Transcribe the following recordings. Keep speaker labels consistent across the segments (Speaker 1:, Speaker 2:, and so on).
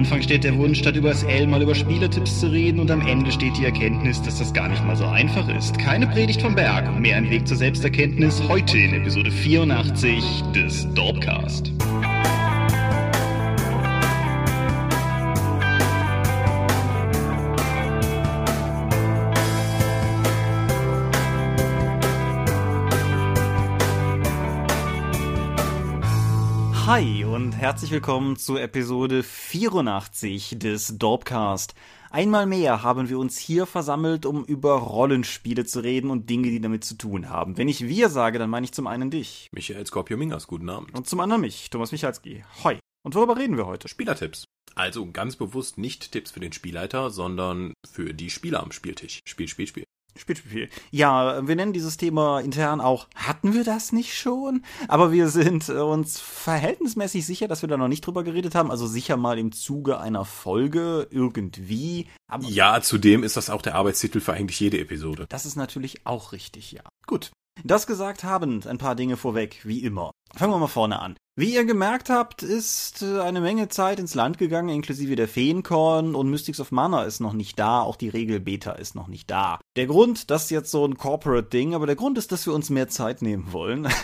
Speaker 1: Anfang steht der Wunsch, statt über SL mal über Spielertipps zu reden und am Ende steht die Erkenntnis, dass das gar nicht mal so einfach ist. Keine Predigt vom Berg, mehr ein Weg zur Selbsterkenntnis heute in Episode 84 des Dorpcast. Hi und herzlich willkommen zu Episode 84 des Dorpcast. Einmal mehr haben wir uns hier versammelt, um über Rollenspiele zu reden und Dinge, die damit zu tun haben. Wenn ich wir sage, dann meine ich zum einen dich.
Speaker 2: Michael Scorpio Mingas, guten Abend.
Speaker 1: Und zum anderen mich, Thomas Michalski. Hoi. Und worüber reden wir heute?
Speaker 2: Spielertipps. Also ganz bewusst nicht Tipps für den Spielleiter, sondern für die Spieler am Spieltisch. Spiel, Spiel, Spiel.
Speaker 1: Spiel, Spiel. Ja, wir nennen dieses Thema intern auch, hatten wir das nicht schon? Aber wir sind äh, uns verhältnismäßig sicher, dass wir da noch nicht drüber geredet haben. Also sicher mal im Zuge einer Folge irgendwie.
Speaker 2: Aber ja, zudem ist das auch der Arbeitstitel für eigentlich jede Episode.
Speaker 1: Das ist natürlich auch richtig, ja. Gut. Das gesagt habend, ein paar Dinge vorweg, wie immer. Fangen wir mal vorne an. Wie ihr gemerkt habt, ist äh, eine Menge Zeit ins Land gegangen, inklusive der Feenkorn und Mystics of Mana ist noch nicht da, auch die Regel Beta ist noch nicht da. Der Grund, das ist jetzt so ein Corporate-Ding, aber der Grund ist, dass wir uns mehr Zeit nehmen wollen.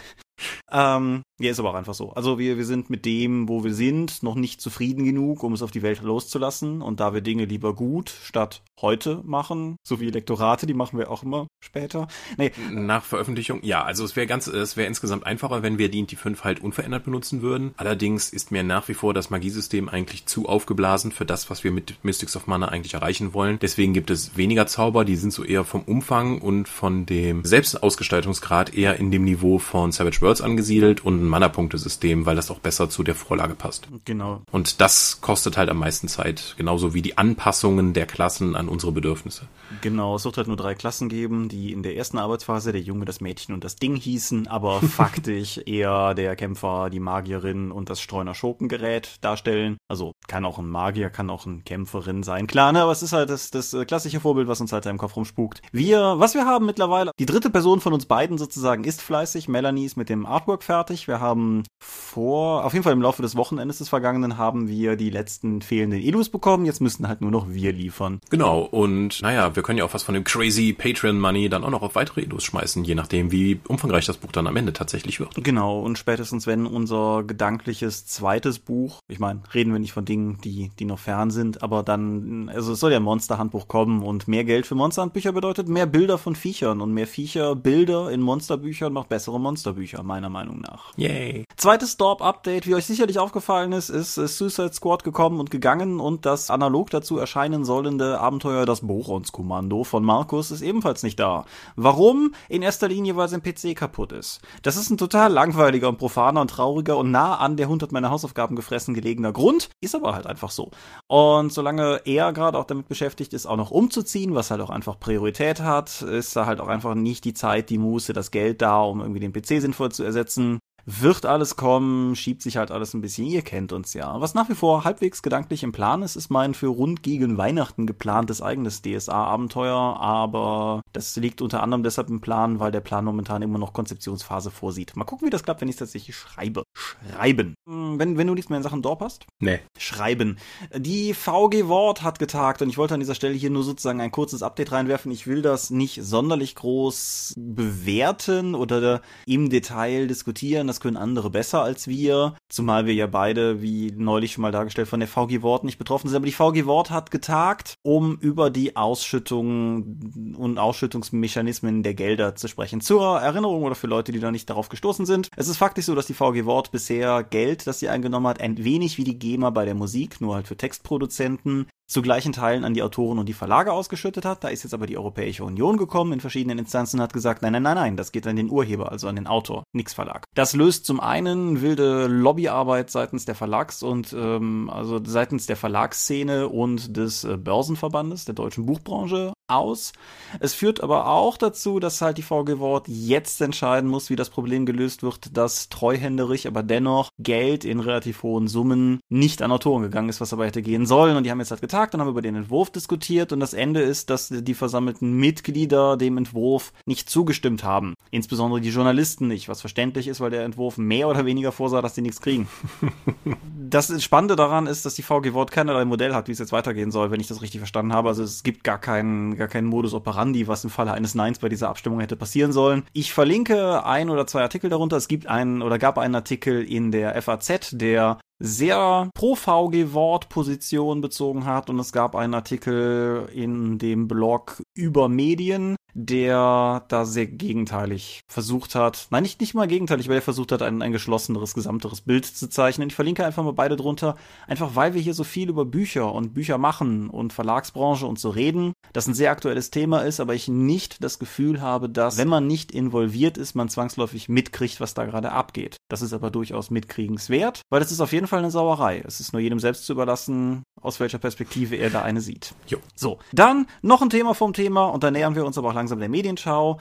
Speaker 1: Ähm, ja, ist aber auch einfach so. Also wir, wir sind mit dem, wo wir sind, noch nicht zufrieden genug, um es auf die Welt loszulassen. Und da wir Dinge lieber gut statt heute machen, so wie Lektorate, die machen wir auch immer später.
Speaker 2: Nee. Nach Veröffentlichung, ja, also es wäre ganz, es wäre insgesamt einfacher, wenn wir die 5 halt unverändert benutzen würden. Allerdings ist mir nach wie vor das Magiesystem eigentlich zu aufgeblasen für das, was wir mit Mystics of Mana eigentlich erreichen wollen. Deswegen gibt es weniger Zauber, die sind so eher vom Umfang und von dem Selbstausgestaltungsgrad eher in dem Niveau von Savage Worlds angesiedelt und ein Mana-Punkte-System, weil das auch besser zu der Vorlage passt.
Speaker 1: Genau.
Speaker 2: Und das kostet halt am meisten Zeit, genauso wie die Anpassungen der Klassen an unsere Bedürfnisse.
Speaker 1: Genau, es wird halt nur drei Klassen geben, die in der ersten Arbeitsphase der Junge, das Mädchen und das Ding hießen, aber faktisch eher der Kämpfer, die Magierin und das Streuner Schurkengerät darstellen. Also kann auch ein Magier, kann auch eine Kämpferin sein. Klar, ne, aber es ist halt das, das äh, klassische Vorbild, was uns halt da im Kopf rumspukt. Wir, was wir haben mittlerweile, die dritte Person von uns beiden sozusagen ist fleißig. Melanie ist mit dem Artwork fertig. Wir haben vor, auf jeden Fall im Laufe des Wochenendes des Vergangenen haben wir die letzten fehlenden Elus bekommen. Jetzt müssten halt nur noch wir liefern.
Speaker 2: Genau. Und naja, wir können ja auch was von dem crazy Patreon Money dann auch noch auf weitere Elus schmeißen, je nachdem, wie umfangreich das Buch dann am Ende tatsächlich wird.
Speaker 1: Genau. Und spätestens wenn unser gedankliches zweites Buch, ich meine, reden wir nicht von Dingen, die, die noch fern sind, aber dann, also es soll ja ein Monsterhandbuch kommen und mehr Geld für Monsterhandbücher bedeutet mehr Bilder von Viechern und mehr Viecher, Bilder in Monsterbüchern macht bessere Monsterbücher, meiner Meinung nach.
Speaker 2: Yay.
Speaker 1: Zweites Storp-Update, wie euch sicherlich aufgefallen ist, ist Suicide Squad gekommen und gegangen und das analog dazu erscheinen sollende Abenteuer Das Borons-Kommando von Markus ist ebenfalls nicht da. Warum? In erster Linie, weil sein PC kaputt ist. Das ist ein total langweiliger und profaner und trauriger und nah an der 100 meiner Hausaufgaben gefressen gelegener Grund, ist aber halt einfach so. Und solange er gerade auch damit beschäftigt ist, auch noch umzuziehen, was halt auch einfach Priorität hat, ist da halt auch einfach nicht die Zeit, die Muße, das Geld da, um irgendwie den PC sinnvoll zu ersetzen wird alles kommen, schiebt sich halt alles ein bisschen. Ihr kennt uns ja. Was nach wie vor halbwegs gedanklich im Plan ist, ist mein für rund gegen Weihnachten geplantes eigenes DSA-Abenteuer, aber das liegt unter anderem deshalb im Plan, weil der Plan momentan immer noch Konzeptionsphase vorsieht. Mal gucken, wie das klappt, wenn ich es tatsächlich schreibe. Schreiben. Hm, wenn, wenn du nichts mehr in Sachen Dorp hast?
Speaker 2: Nee.
Speaker 1: Schreiben. Die VG Wort hat getagt und ich wollte an dieser Stelle hier nur sozusagen ein kurzes Update reinwerfen. Ich will das nicht sonderlich groß bewerten oder im Detail diskutieren. Das das können andere besser als wir, zumal wir ja beide, wie neulich schon mal dargestellt, von der VG Wort nicht betroffen sind. Aber die VG Wort hat getagt, um über die Ausschüttung und Ausschüttungsmechanismen der Gelder zu sprechen. Zur Erinnerung oder für Leute, die da nicht darauf gestoßen sind. Es ist faktisch so, dass die VG Wort bisher Geld, das sie eingenommen hat, ein wenig wie die GEMA bei der Musik, nur halt für Textproduzenten, zu gleichen Teilen an die Autoren und die Verlage ausgeschüttet hat. Da ist jetzt aber die Europäische Union gekommen in verschiedenen Instanzen und hat gesagt, nein, nein, nein, nein, das geht an den Urheber, also an den Autor, nix Verlag. Das löst zum einen wilde Lobbyarbeit seitens der Verlags- und ähm, also seitens der Verlagsszene und des äh, Börsenverbandes der deutschen Buchbranche aus. Es führt aber auch dazu, dass halt die VG Wort jetzt entscheiden muss, wie das Problem gelöst wird, dass treuhänderig, aber dennoch Geld in relativ hohen Summen nicht an Autoren gegangen ist, was aber hätte gehen sollen. Und die haben jetzt halt getagt und haben über den Entwurf diskutiert. Und das Ende ist, dass die versammelten Mitglieder dem Entwurf nicht zugestimmt haben. Insbesondere die Journalisten nicht, was verständlich ist, weil der Entwurf mehr oder weniger vorsah, dass die nichts kriegen. das Spannende daran ist, dass die VG Wort keinerlei Modell hat, wie es jetzt weitergehen soll, wenn ich das richtig verstanden habe. Also es gibt gar keinen, gar keinen Modus operandi, was im Falle eines Neins bei dieser Abstimmung hätte passieren sollen. Ich verlinke ein oder zwei Artikel darunter. Es gibt einen oder gab einen Artikel in der FAZ, der sehr pro VG-Wort-Position bezogen hat und es gab einen Artikel in dem Blog über Medien, der da sehr gegenteilig versucht hat, nein, nicht, nicht mal gegenteilig, weil er versucht hat, ein, ein geschlosseneres, gesamteres Bild zu zeichnen. Ich verlinke einfach mal beide drunter, einfach weil wir hier so viel über Bücher und Bücher machen und Verlagsbranche und so reden, das ein sehr aktuelles Thema ist, aber ich nicht das Gefühl habe, dass, wenn man nicht involviert ist, man zwangsläufig mitkriegt, was da gerade abgeht. Das ist aber durchaus mitkriegswert, weil das ist auf jeden Fall eine Sauerei. Es ist nur jedem selbst zu überlassen, aus welcher Perspektive er da eine sieht. Jo. So, dann noch ein Thema vom Thema und da nähern wir uns aber auch langsam der Medienschau.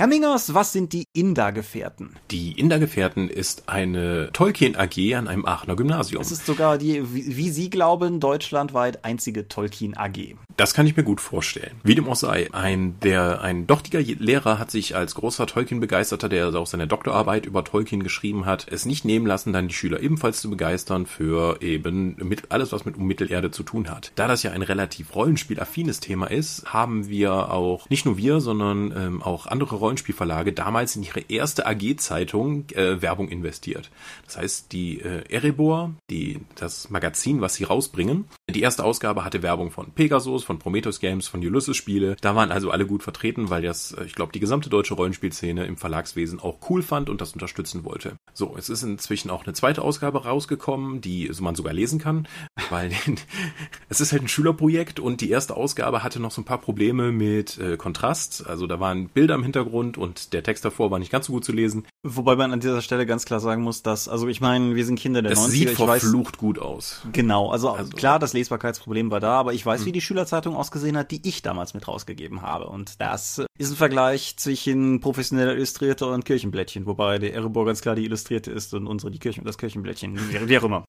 Speaker 1: Herr Mingers, was sind die Inda-Gefährten?
Speaker 2: Die Inda-Gefährten ist eine Tolkien-AG an einem Aachener Gymnasium.
Speaker 1: Es ist sogar die, wie, Sie glauben, deutschlandweit einzige Tolkien-AG.
Speaker 2: Das kann ich mir gut vorstellen. Wie dem auch sei, ein, der, ein dortiger Lehrer hat sich als großer Tolkien-Begeisterter, der auch seine Doktorarbeit über Tolkien geschrieben hat, es nicht nehmen lassen, dann die Schüler ebenfalls zu begeistern für eben mit, alles, was mit um Mittelerde zu tun hat. Da das ja ein relativ rollenspielaffines Thema ist, haben wir auch, nicht nur wir, sondern ähm, auch andere Rollenspieler Rollenspielverlage damals in ihre erste AG-Zeitung äh, Werbung investiert. Das heißt, die äh, Erebor, die, das Magazin, was sie rausbringen, die erste Ausgabe hatte Werbung von Pegasus, von Prometheus Games, von Ulysses Spiele. Da waren also alle gut vertreten, weil das, äh, ich glaube, die gesamte deutsche Rollenspielszene im Verlagswesen auch cool fand und das unterstützen wollte. So, es ist inzwischen auch eine zweite Ausgabe rausgekommen, die man sogar lesen kann, weil es ist halt ein Schülerprojekt und die erste Ausgabe hatte noch so ein paar Probleme mit äh, Kontrast. Also da waren Bilder im Hintergrund und der Text davor war nicht ganz so gut zu lesen.
Speaker 1: Wobei man an dieser Stelle ganz klar sagen muss, dass, also ich meine, wir sind Kinder der
Speaker 2: es
Speaker 1: 90er.
Speaker 2: Es sieht verflucht weiß, gut aus.
Speaker 1: Genau, also, also, klar, das Lesbarkeitsproblem war da, aber ich weiß, mh. wie hm. die Schülerzeitung ausgesehen hat, die ich damals mit rausgegeben habe. Und das ist ein Vergleich zwischen professioneller Illustrierter und Kirchenblättchen, wobei der Erebor ganz klar die Illustrierte ist und unsere die Kirchen das Kirchenblättchen, wie auch immer.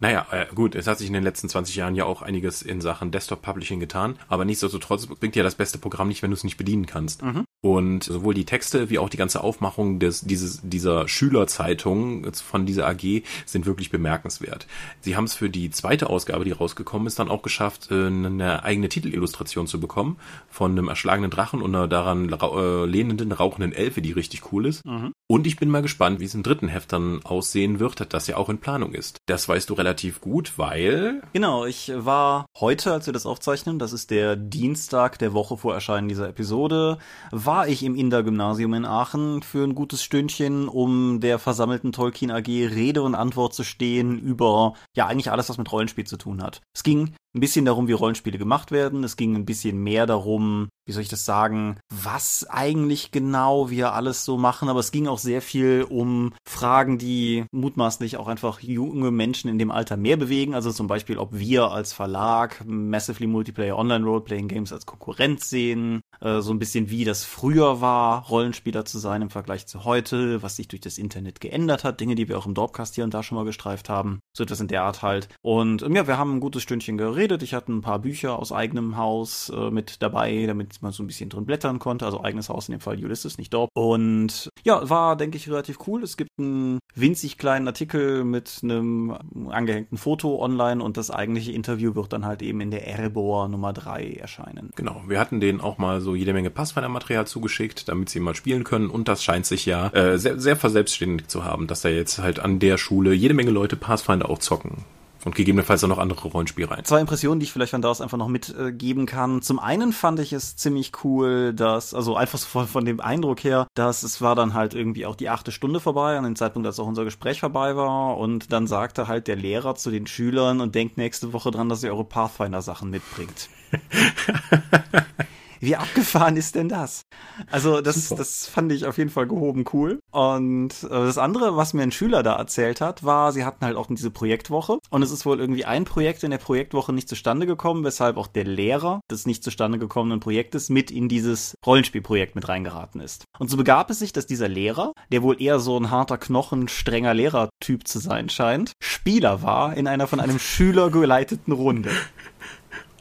Speaker 2: Naja, äh, gut, es hat sich in den letzten 20 Jahren ja auch einiges in Sachen Desktop-Publishing getan, aber nichtsdestotrotz bringt dir das beste Programm nicht, wenn du es nicht bedienen kannst. Mhm. Und sowohl die Texte wie auch die ganze Aufmachung des, dieses, dieser Schülerzeitung von dieser AG sind wirklich bemerkenswert. Sie haben es für die zweite Ausgabe, die rausgekommen ist, dann auch geschafft, äh, eine eigene Titelillustration zu bekommen von einem erschlagenen Drachen und einer daran äh, lehnenden, rauchenden Elfe, die richtig cool ist. Mhm. Und ich bin mal gespannt, wie es im dritten Heft dann aussehen wird, das ja auch in Planung ist. Das weißt du relativ gut, weil...
Speaker 1: Genau, ich war heute, als wir das aufzeichnen, das ist der Dienstag der Woche vor Erscheinen dieser Episode, war war ich im Inder-Gymnasium in Aachen für ein gutes Stündchen, um der versammelten Tolkien AG Rede und Antwort zu stehen über, ja, eigentlich alles, was mit Rollenspiel zu tun hat. Es ging ein bisschen darum, wie Rollenspiele gemacht werden. Es ging ein bisschen mehr darum, wie soll ich das sagen, was eigentlich genau wir alles so machen. Aber es ging auch sehr viel um Fragen, die mutmaßlich auch einfach junge Menschen in dem Alter mehr bewegen. Also zum Beispiel, ob wir als Verlag Massively Multiplayer Online Roleplaying Games als Konkurrenz sehen. Äh, so ein bisschen wie das früher war, Rollenspieler zu sein im Vergleich zu heute, was sich durch das Internet geändert hat. Dinge, die wir auch im Dorpcast hier und da schon mal gestreift haben. So etwas in der Art halt. Und ja, wir haben ein gutes Stündchen geredet geredet. Ich hatte ein paar Bücher aus eigenem Haus äh, mit dabei, damit man so ein bisschen drin blättern konnte. Also eigenes Haus in dem Fall Ulysses, nicht dort. Und ja, war, denke ich, relativ cool. Es gibt einen winzig kleinen Artikel mit einem angehängten Foto online und das eigentliche Interview wird dann halt eben in der Erebor Nummer 3 erscheinen.
Speaker 2: Genau, wir hatten denen auch mal so jede Menge Passfinder-Material zugeschickt, damit sie mal spielen können und das scheint sich ja äh, sehr, sehr verselbstständigt zu haben, dass da jetzt halt an der Schule jede Menge Leute Pathfinder auch zocken. Und gegebenenfalls auch noch andere Rollenspiele rein.
Speaker 1: Zwei Impressionen, die ich vielleicht von daraus einfach noch mitgeben kann. Zum einen fand ich es ziemlich cool, dass, also einfach so von, von dem Eindruck her, dass es war dann halt irgendwie auch die achte Stunde vorbei, an dem Zeitpunkt, als auch unser Gespräch vorbei war. Und dann sagte halt der Lehrer zu den Schülern und denkt nächste Woche dran, dass ihr eure Pathfinder-Sachen mitbringt. Wie abgefahren ist denn das? Also das, das fand ich auf jeden Fall gehoben cool. Und äh, das andere, was mir ein Schüler da erzählt hat, war, sie hatten halt auch diese Projektwoche und es ist wohl irgendwie ein Projekt in der Projektwoche nicht zustande gekommen, weshalb auch der Lehrer des nicht zustande gekommenen Projektes mit in dieses Rollenspielprojekt mit reingeraten ist. Und so begab es sich, dass dieser Lehrer, der wohl eher so ein harter Knochen, strenger Lehrertyp zu sein scheint, Spieler war in einer von einem Schüler geleiteten Runde.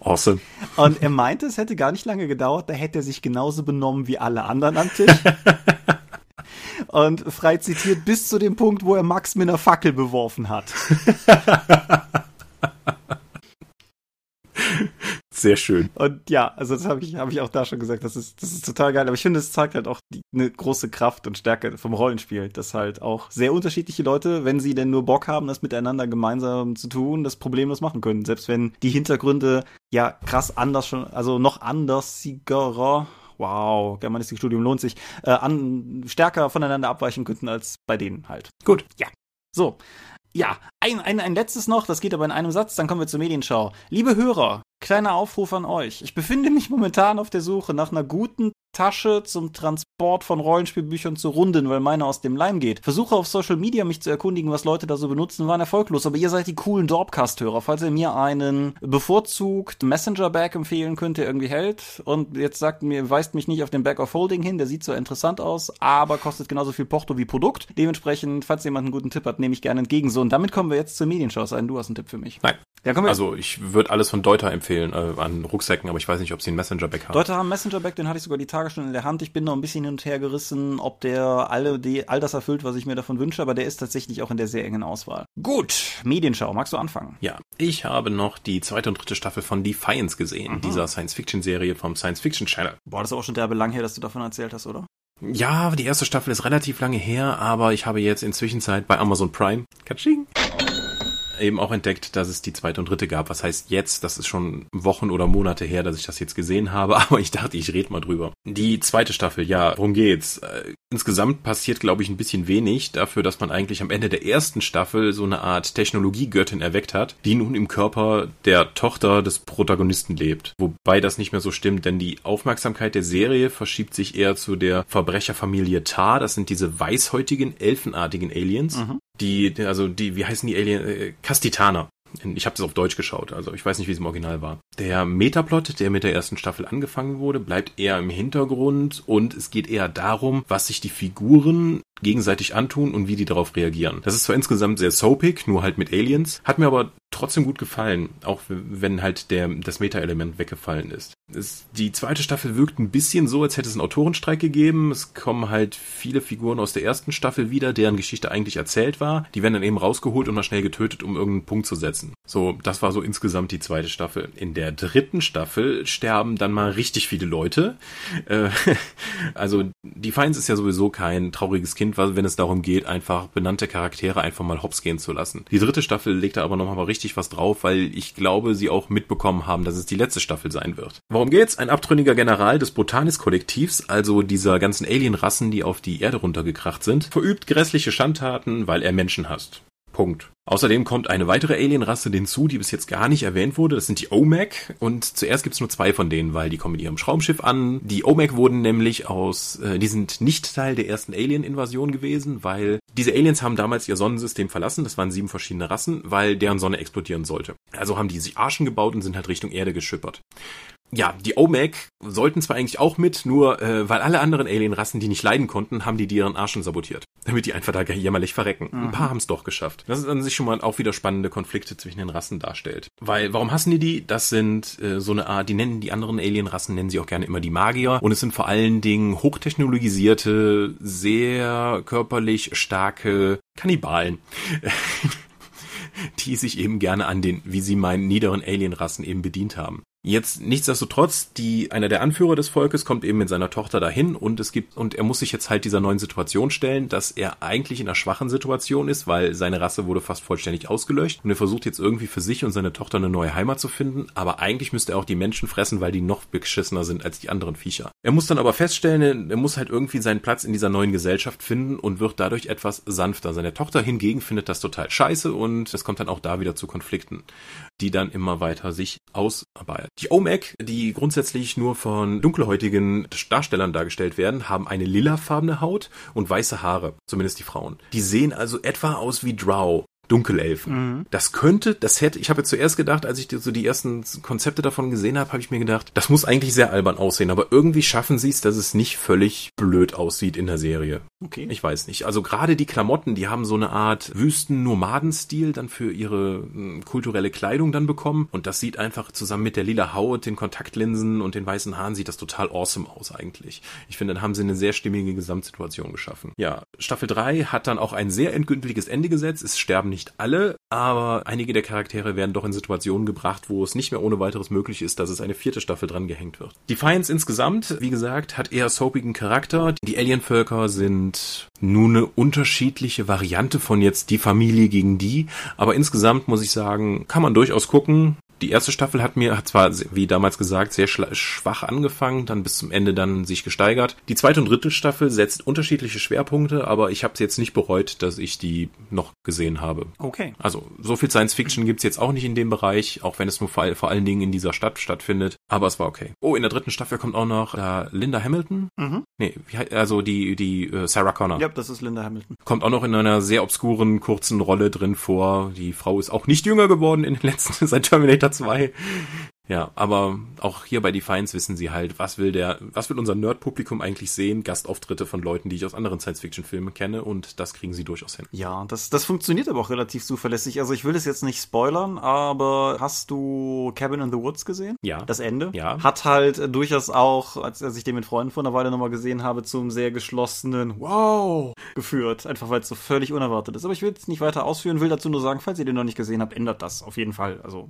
Speaker 2: Awesome.
Speaker 1: Und er meinte, es hätte gar nicht lange gedauert, da hätte er sich genauso benommen wie alle anderen am Tisch. Und frei zitiert bis zu dem Punkt, wo er Max mit einer Fackel beworfen hat.
Speaker 2: Sehr schön.
Speaker 1: Und ja, also das habe ich, hab ich auch da schon gesagt, das ist, das ist total geil. Aber ich finde, es zeigt halt auch die, eine große Kraft und Stärke vom Rollenspiel, dass halt auch sehr unterschiedliche Leute, wenn sie denn nur Bock haben, das miteinander gemeinsam zu tun, das problemlos machen können. Selbst wenn die Hintergründe ja krass anders schon, also noch andersigerer wow, Germanistikstudium lohnt sich, äh, an, stärker voneinander abweichen könnten als bei denen halt.
Speaker 2: Gut.
Speaker 1: Ja. So. Ja, ein, ein, ein letztes noch, das geht aber in einem Satz, dann kommen wir zur Medienschau. Liebe Hörer, kleiner Aufruf an euch. Ich befinde mich momentan auf der Suche nach einer guten Tasche zum Transport von Rollenspielbüchern zu Runden, weil meine aus dem Leim geht. Versuche auf Social Media mich zu erkundigen, was Leute da so benutzen, waren erfolglos. Aber ihr seid die coolen Dorpcast-Hörer. Falls ihr mir einen bevorzugt Messenger-Bag empfehlen könnt, der irgendwie hält und jetzt sagt mir, weist mich nicht auf den Bag of Holding hin, der sieht so interessant aus, aber kostet genauso viel Porto wie Produkt. Dementsprechend, falls jemand einen guten Tipp hat, nehme ich gerne entgegen. So, und damit kommen wir jetzt zur Medienschau. Sein, du hast einen Tipp für mich.
Speaker 2: Nein. Ja, also ich würde alles von Deuter empfehlen äh, an Rucksäcken, aber ich weiß nicht, ob sie einen Messenger-Bag haben.
Speaker 1: Deuter haben Messenger-Bag, den hatte ich sogar die Tage schon in der Hand. Ich bin noch ein bisschen hin und her gerissen, ob der alle die, all das erfüllt, was ich mir davon wünsche, aber der ist tatsächlich auch in der sehr engen Auswahl. Gut, Medienschau, magst du anfangen?
Speaker 2: Ja, ich habe noch die zweite und dritte Staffel von Defiance gesehen, mhm. dieser Science-Fiction-Serie vom Science-Fiction-Channel.
Speaker 1: Boah, das ist auch schon derbe lang her, dass du davon erzählt hast, oder?
Speaker 2: Ja, die erste Staffel ist relativ lange her, aber ich habe jetzt inzwischen Zeit bei Amazon Prime. Katsching eben auch entdeckt, dass es die zweite und dritte gab. Was heißt jetzt? Das ist schon Wochen oder Monate her, dass ich das jetzt gesehen habe, aber ich dachte, ich rede mal drüber. Die zweite Staffel, ja, worum geht's? Äh, insgesamt passiert, glaube ich, ein bisschen wenig dafür, dass man eigentlich am Ende der ersten Staffel so eine Art Technologiegöttin erweckt hat, die nun im Körper der Tochter des Protagonisten lebt. Wobei das nicht mehr so stimmt, denn die Aufmerksamkeit der Serie verschiebt sich eher zu der Verbrecherfamilie Tar. Das sind diese weißhäutigen, elfenartigen Aliens, mhm die, also die, wie heißen die Alien? Äh, Kastitaner. Ich habe das auf Deutsch geschaut, also ich weiß nicht, wie es im Original war. Der Metaplot, der mit der ersten Staffel angefangen wurde, bleibt eher im Hintergrund und es geht eher darum, was sich die Figuren gegenseitig antun und wie die darauf reagieren. Das ist zwar insgesamt sehr soapig, nur halt mit Aliens, hat mir aber trotzdem gut gefallen, auch wenn halt der, das Meta-Element weggefallen ist. Es, die zweite Staffel wirkt ein bisschen so, als hätte es einen Autorenstreik gegeben. Es kommen halt viele Figuren aus der ersten Staffel wieder, deren Geschichte eigentlich erzählt war. Die werden dann eben rausgeholt und mal schnell getötet, um irgendeinen Punkt zu setzen. So, das war so insgesamt die zweite Staffel. In der dritten Staffel sterben dann mal richtig viele Leute. Äh, also, Defiance ist ja sowieso kein trauriges Kind, wenn es darum geht, einfach benannte Charaktere einfach mal hops gehen zu lassen. Die dritte Staffel legt da aber nochmal richtig was drauf, weil ich glaube, sie auch mitbekommen haben, dass es die letzte Staffel sein wird. Worum geht's? Ein abtrünniger General des Botanis-Kollektivs, also dieser ganzen Alien-Rassen, die auf die Erde runtergekracht sind, verübt grässliche Schandtaten, weil er Menschen hasst. Punkt. Außerdem kommt eine weitere Alienrasse hinzu, die bis jetzt gar nicht erwähnt wurde. Das sind die OMAC. Und zuerst gibt's nur zwei von denen, weil die kommen mit ihrem Schraubschiff an. Die OMAC wurden nämlich aus, äh, die sind nicht Teil der ersten Alien-Invasion gewesen, weil diese Aliens haben damals ihr Sonnensystem verlassen. Das waren sieben verschiedene Rassen, weil deren Sonne explodieren sollte. Also haben die sich Arschen gebaut und sind halt Richtung Erde geschippert ja, die OMAC sollten zwar eigentlich auch mit, nur äh, weil alle anderen Alienrassen die nicht leiden konnten, haben die die ihren Arschen sabotiert. Damit die einfach da jämmerlich verrecken. Mhm. Ein paar haben es doch geschafft. Das ist an sich schon mal auch wieder spannende Konflikte zwischen den Rassen darstellt. Weil, warum hassen die die? Das sind äh, so eine Art, die nennen die anderen Alienrassen, nennen sie auch gerne immer die Magier. Und es sind vor allen Dingen hochtechnologisierte, sehr körperlich starke Kannibalen. die sich eben gerne an den, wie sie meinen, niederen Alienrassen eben bedient haben. Jetzt nichtsdestotrotz, die einer der Anführer des Volkes kommt eben mit seiner Tochter dahin und es gibt und er muss sich jetzt halt dieser neuen Situation stellen, dass er eigentlich in einer schwachen Situation ist, weil seine Rasse wurde fast vollständig ausgelöscht und er versucht jetzt irgendwie für sich und seine Tochter eine neue Heimat zu finden, aber eigentlich müsste er auch die Menschen fressen, weil die noch beschissener sind als die anderen Viecher. Er muss dann aber feststellen, er muss halt irgendwie seinen Platz in dieser neuen Gesellschaft finden und wird dadurch etwas sanfter. Seine Tochter hingegen findet das total scheiße und es kommt dann auch da wieder zu Konflikten, die dann immer weiter sich ausarbeiten Die OMAC, die grundsätzlich nur von dunkelhäutigen Darstellern dargestellt werden, haben eine lilafarbene Haut und weiße Haare, zumindest die Frauen. Die sehen also etwa aus wie Drow. Dunkelelfen. Mhm. Das könnte, das hätte, ich habe zuerst gedacht, als ich so die ersten Konzepte davon gesehen habe, habe ich mir gedacht, das muss eigentlich sehr albern aussehen, aber irgendwie schaffen sie es, dass es nicht völlig blöd aussieht in der Serie. Okay. Ich weiß nicht. Also gerade die Klamotten, die haben so eine Art Wüsten-Nomadenstil dann für ihre hm, kulturelle Kleidung dann bekommen und das sieht einfach zusammen mit der lila Haut, den Kontaktlinsen und den weißen Haaren sieht das total awesome aus eigentlich. Ich finde, dann haben sie eine sehr stimmige Gesamtsituation geschaffen. Ja, Staffel 3 hat dann auch ein sehr endgültiges Ende gesetzt. Es sterben nicht nicht alle, aber einige der Charaktere werden doch in Situationen gebracht, wo es nicht mehr ohne weiteres möglich ist, dass es eine vierte Staffel dran gehängt wird. Defiance insgesamt, wie gesagt, hat eher soapigen Charakter. Die Alienvölker sind nun eine unterschiedliche Variante von jetzt die Familie gegen die, aber insgesamt muss ich sagen, kann man durchaus gucken die erste Staffel hat mir, hat zwar, wie damals gesagt, sehr schwach angefangen, dann bis zum Ende dann sich gesteigert. Die zweite und dritte Staffel setzt unterschiedliche Schwerpunkte, aber ich habe es jetzt nicht bereut, dass ich die noch gesehen habe.
Speaker 1: Okay.
Speaker 2: Also so viel Science Fiction gibt's jetzt auch nicht in dem Bereich, auch wenn es nur vor, vor allen Dingen in dieser Stadt stattfindet, aber es war okay. Oh, in der dritten Staffel kommt auch noch äh, Linda Hamilton. Mhm. Nee, also die, die äh, Sarah Connor.
Speaker 1: Ja, das ist Linda Hamilton.
Speaker 2: Kommt auch noch in einer sehr obskuren, kurzen Rolle drin vor. Die Frau ist auch nicht jünger geworden in den letzten, seit Terminator 2. Ja, aber auch hier bei Defiance wissen sie halt, was will der, was will unser Nerd-Publikum eigentlich sehen? Gastauftritte von Leuten, die ich aus anderen Science-Fiction-Filmen kenne und das kriegen sie durchaus hin.
Speaker 1: Ja, das, das funktioniert aber auch relativ zuverlässig. Also ich will es jetzt nicht spoilern, aber hast du Cabin in the Woods gesehen?
Speaker 2: Ja.
Speaker 1: Das Ende?
Speaker 2: Ja.
Speaker 1: Hat halt durchaus auch, als, als ich den mit Freunden vor einer Weile nochmal gesehen habe, zum sehr geschlossenen Wow geführt. Einfach weil es so völlig unerwartet ist. Aber ich will es nicht weiter ausführen, will dazu nur sagen, falls ihr den noch nicht gesehen habt, ändert das auf jeden Fall. Also.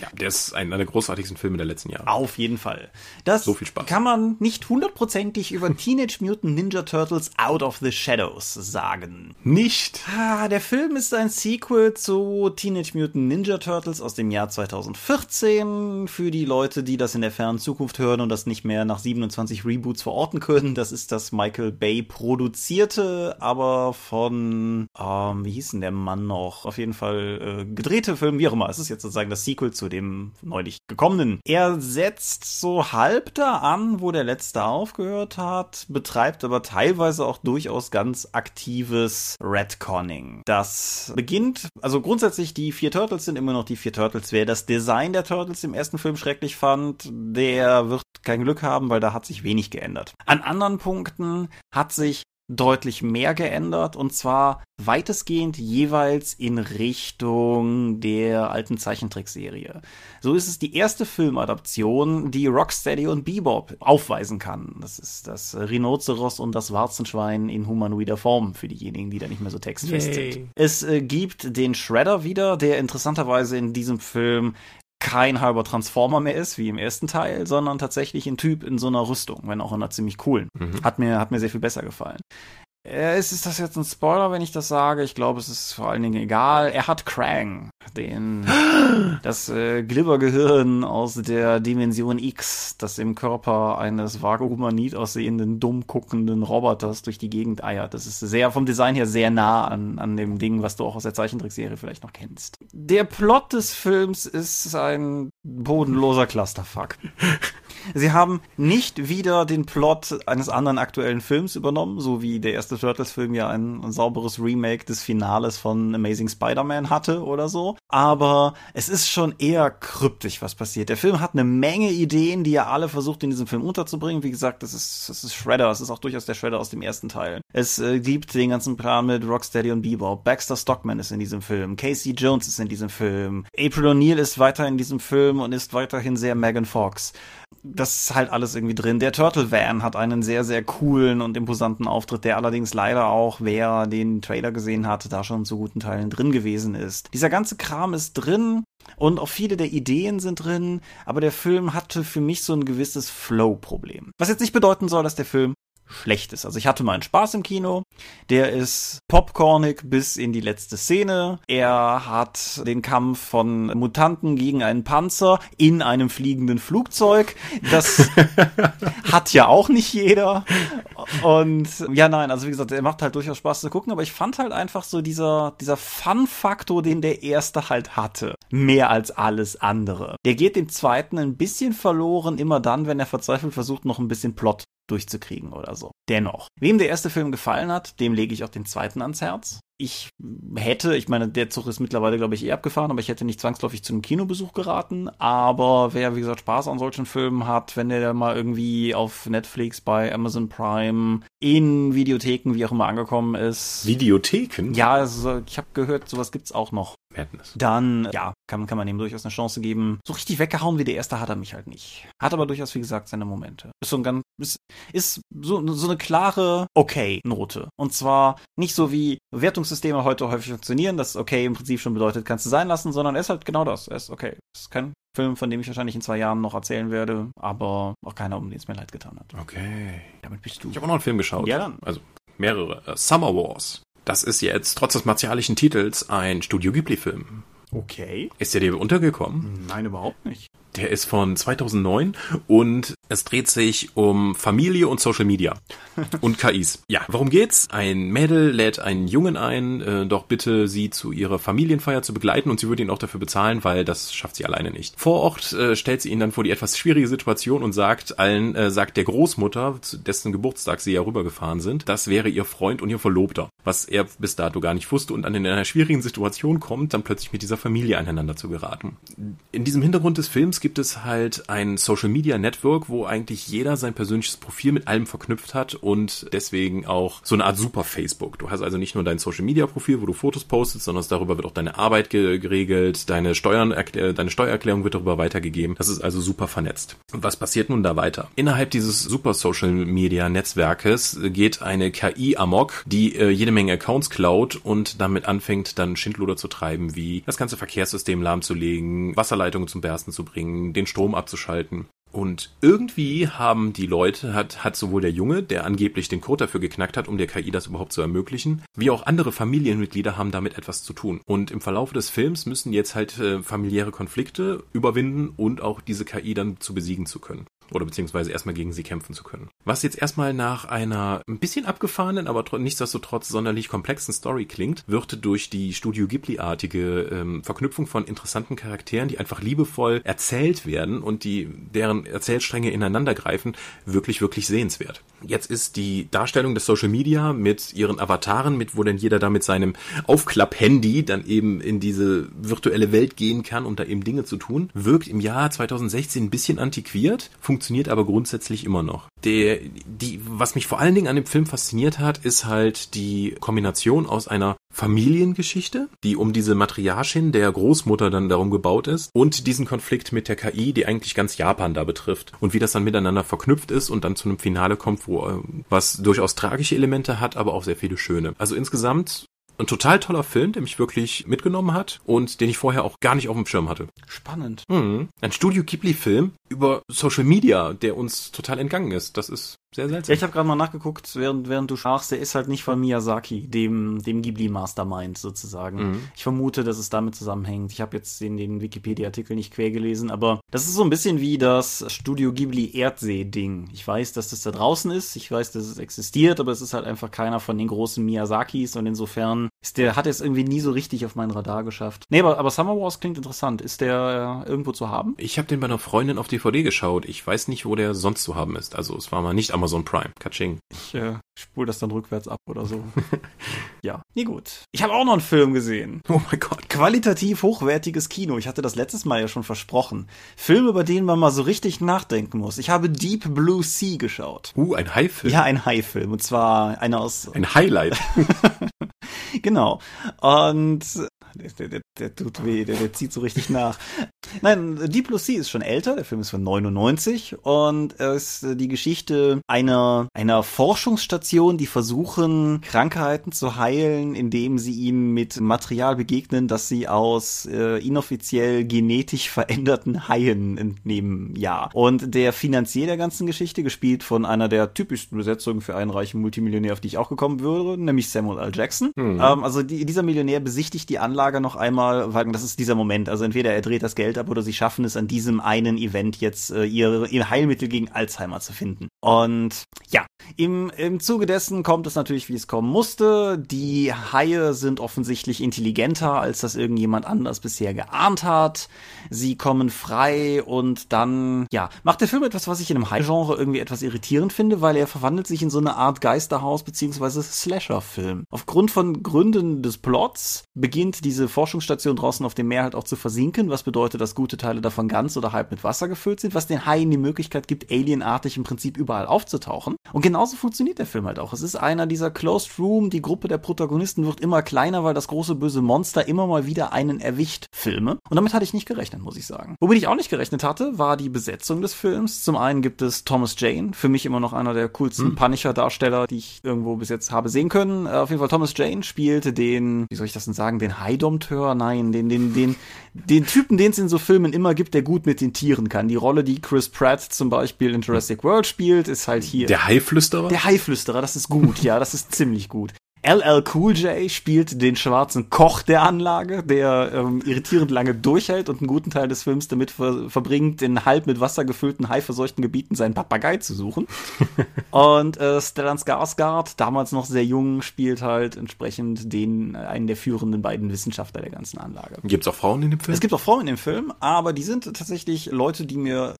Speaker 2: Ja, der ist ein, eine großartige großartigsten Filme der letzten Jahre.
Speaker 1: Auf jeden Fall. Das
Speaker 2: so viel Spaß.
Speaker 1: kann man nicht hundertprozentig über Teenage Mutant Ninja Turtles Out of the Shadows sagen.
Speaker 2: Nicht?
Speaker 1: Ah, der Film ist ein Sequel zu Teenage Mutant Ninja Turtles aus dem Jahr 2014. Für die Leute, die das in der fernen Zukunft hören und das nicht mehr nach 27 Reboots verorten können, das ist das Michael Bay produzierte, aber von, ähm, wie hieß denn der Mann noch? Auf jeden Fall äh, gedrehte Film, wie auch immer. Es ist jetzt sozusagen das Sequel zu dem neulich gekommenen kommenden. Er setzt so halb da an, wo der letzte aufgehört hat, betreibt aber teilweise auch durchaus ganz aktives Redconning. Das beginnt, also grundsätzlich die vier Turtles sind immer noch die vier Turtles. Wer das Design der Turtles im ersten Film schrecklich fand, der wird kein Glück haben, weil da hat sich wenig geändert. An anderen Punkten hat sich deutlich mehr geändert und zwar weitestgehend jeweils in Richtung der alten Zeichentrickserie. So ist es die erste Filmadaption, die Rocksteady und Bebop aufweisen kann. Das ist das Rhinoceros und das Warzenschwein in humanoider Form für diejenigen, die da nicht mehr so textfest Yay. sind. Es äh, gibt den Shredder wieder, der interessanterweise in diesem Film kein halber Transformer mehr ist, wie im ersten Teil, sondern tatsächlich ein Typ in so einer Rüstung, wenn auch in einer ziemlich coolen. Mhm. Hat mir, hat mir sehr viel besser gefallen. Äh, ist, ist das jetzt ein Spoiler, wenn ich das sage? Ich glaube, es ist vor allen Dingen egal. Er hat Krang, den, das äh, Glibbergehirn aus der Dimension X, das im Körper eines vage humanit aussehenden, dumm guckenden Roboters durch die Gegend eiert. Das ist sehr, vom Design her sehr nah an, an dem Ding, was du auch aus der Zeichentrickserie vielleicht noch kennst. Der Plot des Films ist ein bodenloser Clusterfuck. Sie haben nicht wieder den Plot eines anderen aktuellen Films übernommen, so wie der erste Turtles-Film ja ein, ein, sauberes Remake des Finales von Amazing Spider-Man hatte oder so. Aber es ist schon eher kryptisch, was passiert. Der Film hat eine Menge Ideen, die er alle versucht in diesem Film unterzubringen. Wie gesagt, das ist, das ist Shredder. Es ist auch durchaus der Shredder aus dem ersten Teil. Es äh, gibt den ganzen Plan mit Rocksteady und Bebop. Baxter Stockman ist in diesem Film. Casey Jones ist in diesem Film. April O'Neil ist weiter in diesem Film und ist weiterhin sehr Megan Fox das ist halt alles irgendwie drin. Der Turtle Van hat einen sehr, sehr coolen und imposanten Auftritt, der allerdings leider auch, wer den Trailer gesehen hat, da schon zu guten Teilen drin gewesen ist. Dieser ganze Kram ist drin. Und auch viele der Ideen sind drin, aber der Film hatte für mich so ein gewisses Flow-Problem. Was jetzt nicht bedeuten soll, dass der Film schlecht ist. Also ich hatte meinen Spaß im Kino. Der ist popcornig bis in die letzte Szene. Er hat den Kampf von Mutanten gegen einen Panzer in einem fliegenden Flugzeug. Das hat ja auch nicht jeder. Und ja, nein, also wie gesagt, er macht halt durchaus Spaß zu gucken, aber ich fand halt einfach so dieser, dieser Fun-Faktor, den der erste halt hatte, mehr als alles andere. Der geht dem zweiten ein bisschen verloren, immer dann, wenn er verzweifelt versucht, noch ein bisschen Plot durchzukriegen oder so. Dennoch, wem der erste Film gefallen hat, dem lege ich auch den zweiten ans Herz ich hätte, ich meine, der Zug ist mittlerweile, glaube ich, eh abgefahren, aber ich hätte nicht zwangsläufig zu einem Kinobesuch geraten. Aber wer, wie gesagt, Spaß an solchen Filmen hat, wenn der mal irgendwie auf Netflix, bei Amazon Prime, in Videotheken, wie auch immer, angekommen ist.
Speaker 2: Videotheken?
Speaker 1: Ja, also, ich habe gehört, sowas gibt's auch noch.
Speaker 2: Madness.
Speaker 1: Dann, ja, kann, kann man ihm durchaus eine Chance geben. So richtig weggehauen wie der erste hat er mich halt nicht. Hat aber durchaus, wie gesagt, seine Momente. Ist so ein ganz, ist, ist so, so eine klare Okay-Note. Und zwar nicht so wie Wertungssysteme heute häufig funktionieren, dass okay im Prinzip schon bedeutet, kannst du sein lassen, sondern er ist halt genau das. Er ist okay. ist kein Film, von dem ich wahrscheinlich in zwei Jahren noch erzählen werde, aber auch keiner, um den es mir leid getan hat.
Speaker 2: Okay.
Speaker 1: Damit bist du.
Speaker 2: Ich habe auch noch einen Film geschaut.
Speaker 1: Ja, dann.
Speaker 2: Also mehrere. Uh, Summer Wars. Das ist jetzt trotz des martialischen Titels ein Studio Ghibli-Film.
Speaker 1: Okay.
Speaker 2: Ist der dir untergekommen?
Speaker 1: Nein, überhaupt nicht.
Speaker 2: Der ist von 2009 und es dreht sich um Familie und Social Media und KIs. Ja, worum geht's? Ein Mädel lädt einen Jungen ein, äh, doch bitte sie zu ihrer Familienfeier zu begleiten und sie würde ihn auch dafür bezahlen, weil das schafft sie alleine nicht. Vor Ort äh, stellt sie ihn dann vor die etwas schwierige Situation und sagt allen, äh, sagt der Großmutter, zu dessen Geburtstag sie ja rübergefahren sind, das wäre ihr Freund und ihr Verlobter, was er bis dato gar nicht wusste und dann in einer schwierigen Situation kommt, dann plötzlich mit dieser Familie aneinander zu geraten. In diesem Hintergrund des Films gibt es halt ein Social Media Network, wo eigentlich jeder sein persönliches Profil mit allem verknüpft hat und deswegen auch so eine Art Super Facebook. Du hast also nicht nur dein Social Media Profil, wo du Fotos postest, sondern darüber wird auch deine Arbeit geregelt, deine Steuern, deine Steuererklärung wird darüber weitergegeben. Das ist also super vernetzt. Was passiert nun da weiter? Innerhalb dieses Super Social Media Netzwerkes geht eine KI amok, die äh, jede Menge Accounts klaut und damit anfängt, dann Schindluder zu treiben, wie das ganze Verkehrssystem lahmzulegen, Wasserleitungen zum Bersten zu bringen, den Strom abzuschalten. Und irgendwie haben die Leute, hat, hat sowohl der Junge, der angeblich den Code dafür geknackt hat, um der KI das überhaupt zu ermöglichen, wie auch andere Familienmitglieder haben damit etwas zu tun. Und im Verlauf des Films müssen jetzt halt äh, familiäre Konflikte überwinden und auch diese KI dann zu besiegen zu können oder beziehungsweise erstmal gegen sie kämpfen zu können. Was jetzt erstmal nach einer ein bisschen abgefahrenen, aber nichtsdestotrotz sonderlich komplexen Story klingt, wird durch die Studio Ghibli-artige ähm, Verknüpfung von interessanten Charakteren, die einfach liebevoll erzählt werden und die deren Erzählstränge ineinander greifen, wirklich, wirklich sehenswert. Jetzt ist die Darstellung des Social Media mit ihren Avataren, mit wo denn jeder da mit seinem Aufklapp-Handy dann eben in diese virtuelle Welt gehen kann, um da eben Dinge zu tun, wirkt im Jahr 2016 ein bisschen antiquiert, aber grundsätzlich immer noch. Der, die, was mich vor allen Dingen an dem Film fasziniert hat, ist halt die Kombination aus einer Familiengeschichte, die um diese Matriarchin der Großmutter dann darum gebaut ist und diesen Konflikt mit der KI, die eigentlich ganz Japan da betrifft und wie das dann miteinander verknüpft ist und dann zu einem Finale kommt, wo äh, was durchaus tragische Elemente hat, aber auch sehr viele schöne. Also insgesamt ein total toller Film, der mich wirklich mitgenommen hat und den ich vorher auch gar nicht auf dem Schirm hatte.
Speaker 1: Spannend.
Speaker 2: Mhm. Ein Studio Ghibli-Film über Social Media, der uns total entgangen ist. Das ist sehr seltsam.
Speaker 1: Ja, ich habe gerade mal nachgeguckt, während, während du sprachst, der ist halt nicht von Miyazaki, dem, dem Ghibli-Mastermind sozusagen. Mhm. Ich vermute, dass es damit zusammenhängt. Ich habe jetzt den, den Wikipedia-Artikel nicht quer gelesen, aber das ist so ein bisschen wie das Studio Ghibli Erdsee-Ding. Ich weiß, dass das da draußen ist, ich weiß, dass es existiert, aber es ist halt einfach keiner von den großen Miyazakis und insofern ist der, hat es irgendwie nie so richtig auf mein Radar geschafft. Nee, aber, aber Summer Wars klingt interessant. Ist der äh, irgendwo zu haben?
Speaker 2: Ich habe den bei einer Freundin auf DVD geschaut. Ich weiß nicht, wo der sonst zu haben ist. Also es war mal nicht Amazon Prime. Katsching.
Speaker 1: Ich äh, spule das dann rückwärts ab oder so. ja, nie gut. Ich habe auch noch einen Film gesehen.
Speaker 2: Oh mein Gott.
Speaker 1: Qualitativ hochwertiges Kino. Ich hatte das letztes Mal ja schon versprochen. Film, über den man mal so richtig nachdenken muss. Ich habe Deep Blue Sea geschaut.
Speaker 2: Uh, ein High-Film.
Speaker 1: Ja, ein High-Film. Und zwar einer aus...
Speaker 2: Ein Highlight.
Speaker 1: genau. Und der, der, der tut weh, der, der zieht so richtig nach. Nein, Deep Blue Sea ist schon älter, der Film ist von 99 und es ist die Geschichte einer, einer Forschungsstation, die versuchen, Krankheiten zu heilen, indem sie ihnen mit Material begegnen, das sie aus äh, inoffiziell genetisch veränderten Haien entnehmen. Ja. Und der Finanzier der ganzen Geschichte, gespielt von einer der typischsten Besetzungen für einen reichen Multimillionär, auf die ich auch gekommen würde, nämlich Samuel L. Jackson. Mhm. Ähm, also die, dieser Millionär besichtigt die Anlage Anlage noch einmal, weil das ist dieser Moment. Also entweder er dreht das Geld ab oder sie schaffen es an diesem einen Event jetzt äh, ihr, ihr Heilmittel gegen Alzheimer zu finden. Und ja, im, im Zuge dessen kommt es natürlich, wie es kommen musste. Die Haie sind offensichtlich intelligenter, als das irgendjemand anders bisher geahnt hat. Sie kommen frei und dann, ja, macht der Film etwas, was ich in einem Hai-Genre irgendwie etwas irritierend finde, weil er verwandelt sich in so eine Art Geisterhaus- bzw. Slasher-Film. Aufgrund von Gründen des Plots beginnt diese Forschungsstation draußen auf dem Meer halt auch zu versinken, was bedeutet, dass gute Teile davon ganz oder halb mit Wasser gefüllt sind, was den Haien die Möglichkeit gibt, alienartig im Prinzip überall aufzutauchen. Und genauso funktioniert der Film halt auch. Es ist einer dieser Closed Room, die Gruppe der Protagonisten wird immer kleiner, weil das große böse Monster immer mal wieder einen erwischt Filme. Und damit hatte ich nicht gerechnet, muss ich sagen. Womit ich auch nicht gerechnet hatte, war die Besetzung des Films. Zum einen gibt es Thomas Jane, für mich immer noch einer der coolsten hm. Punisher-Darsteller, die ich irgendwo bis jetzt habe sehen können. Äh, auf jeden Fall Thomas Jane spielt den, wie soll ich das denn sagen, den High-Dompteur? Nein, den, den, den, den Typen, den es in so Filmen immer gibt, der gut mit den Tieren kann. Die Rolle, die Chris Pratt zum Beispiel in Jurassic World spielt, ist halt hier.
Speaker 2: Der Haiflüsterer?
Speaker 1: Der Haiflüsterer, das ist gut, ja, das ist ziemlich gut. LL Cool J spielt den schwarzen Koch der Anlage, der ähm, irritierend lange durchhält und einen guten Teil des Films damit ver verbringt, in halb mit Wasser gefüllten, haiverseuchten Gebieten seinen Papagei zu suchen. und äh, Stellan Skarsgård, damals noch sehr jung, spielt halt entsprechend den einen der führenden beiden Wissenschaftler der ganzen Anlage.
Speaker 2: Gibt es auch Frauen in dem Film?
Speaker 1: Es gibt auch Frauen in dem Film, aber die sind tatsächlich Leute, die mir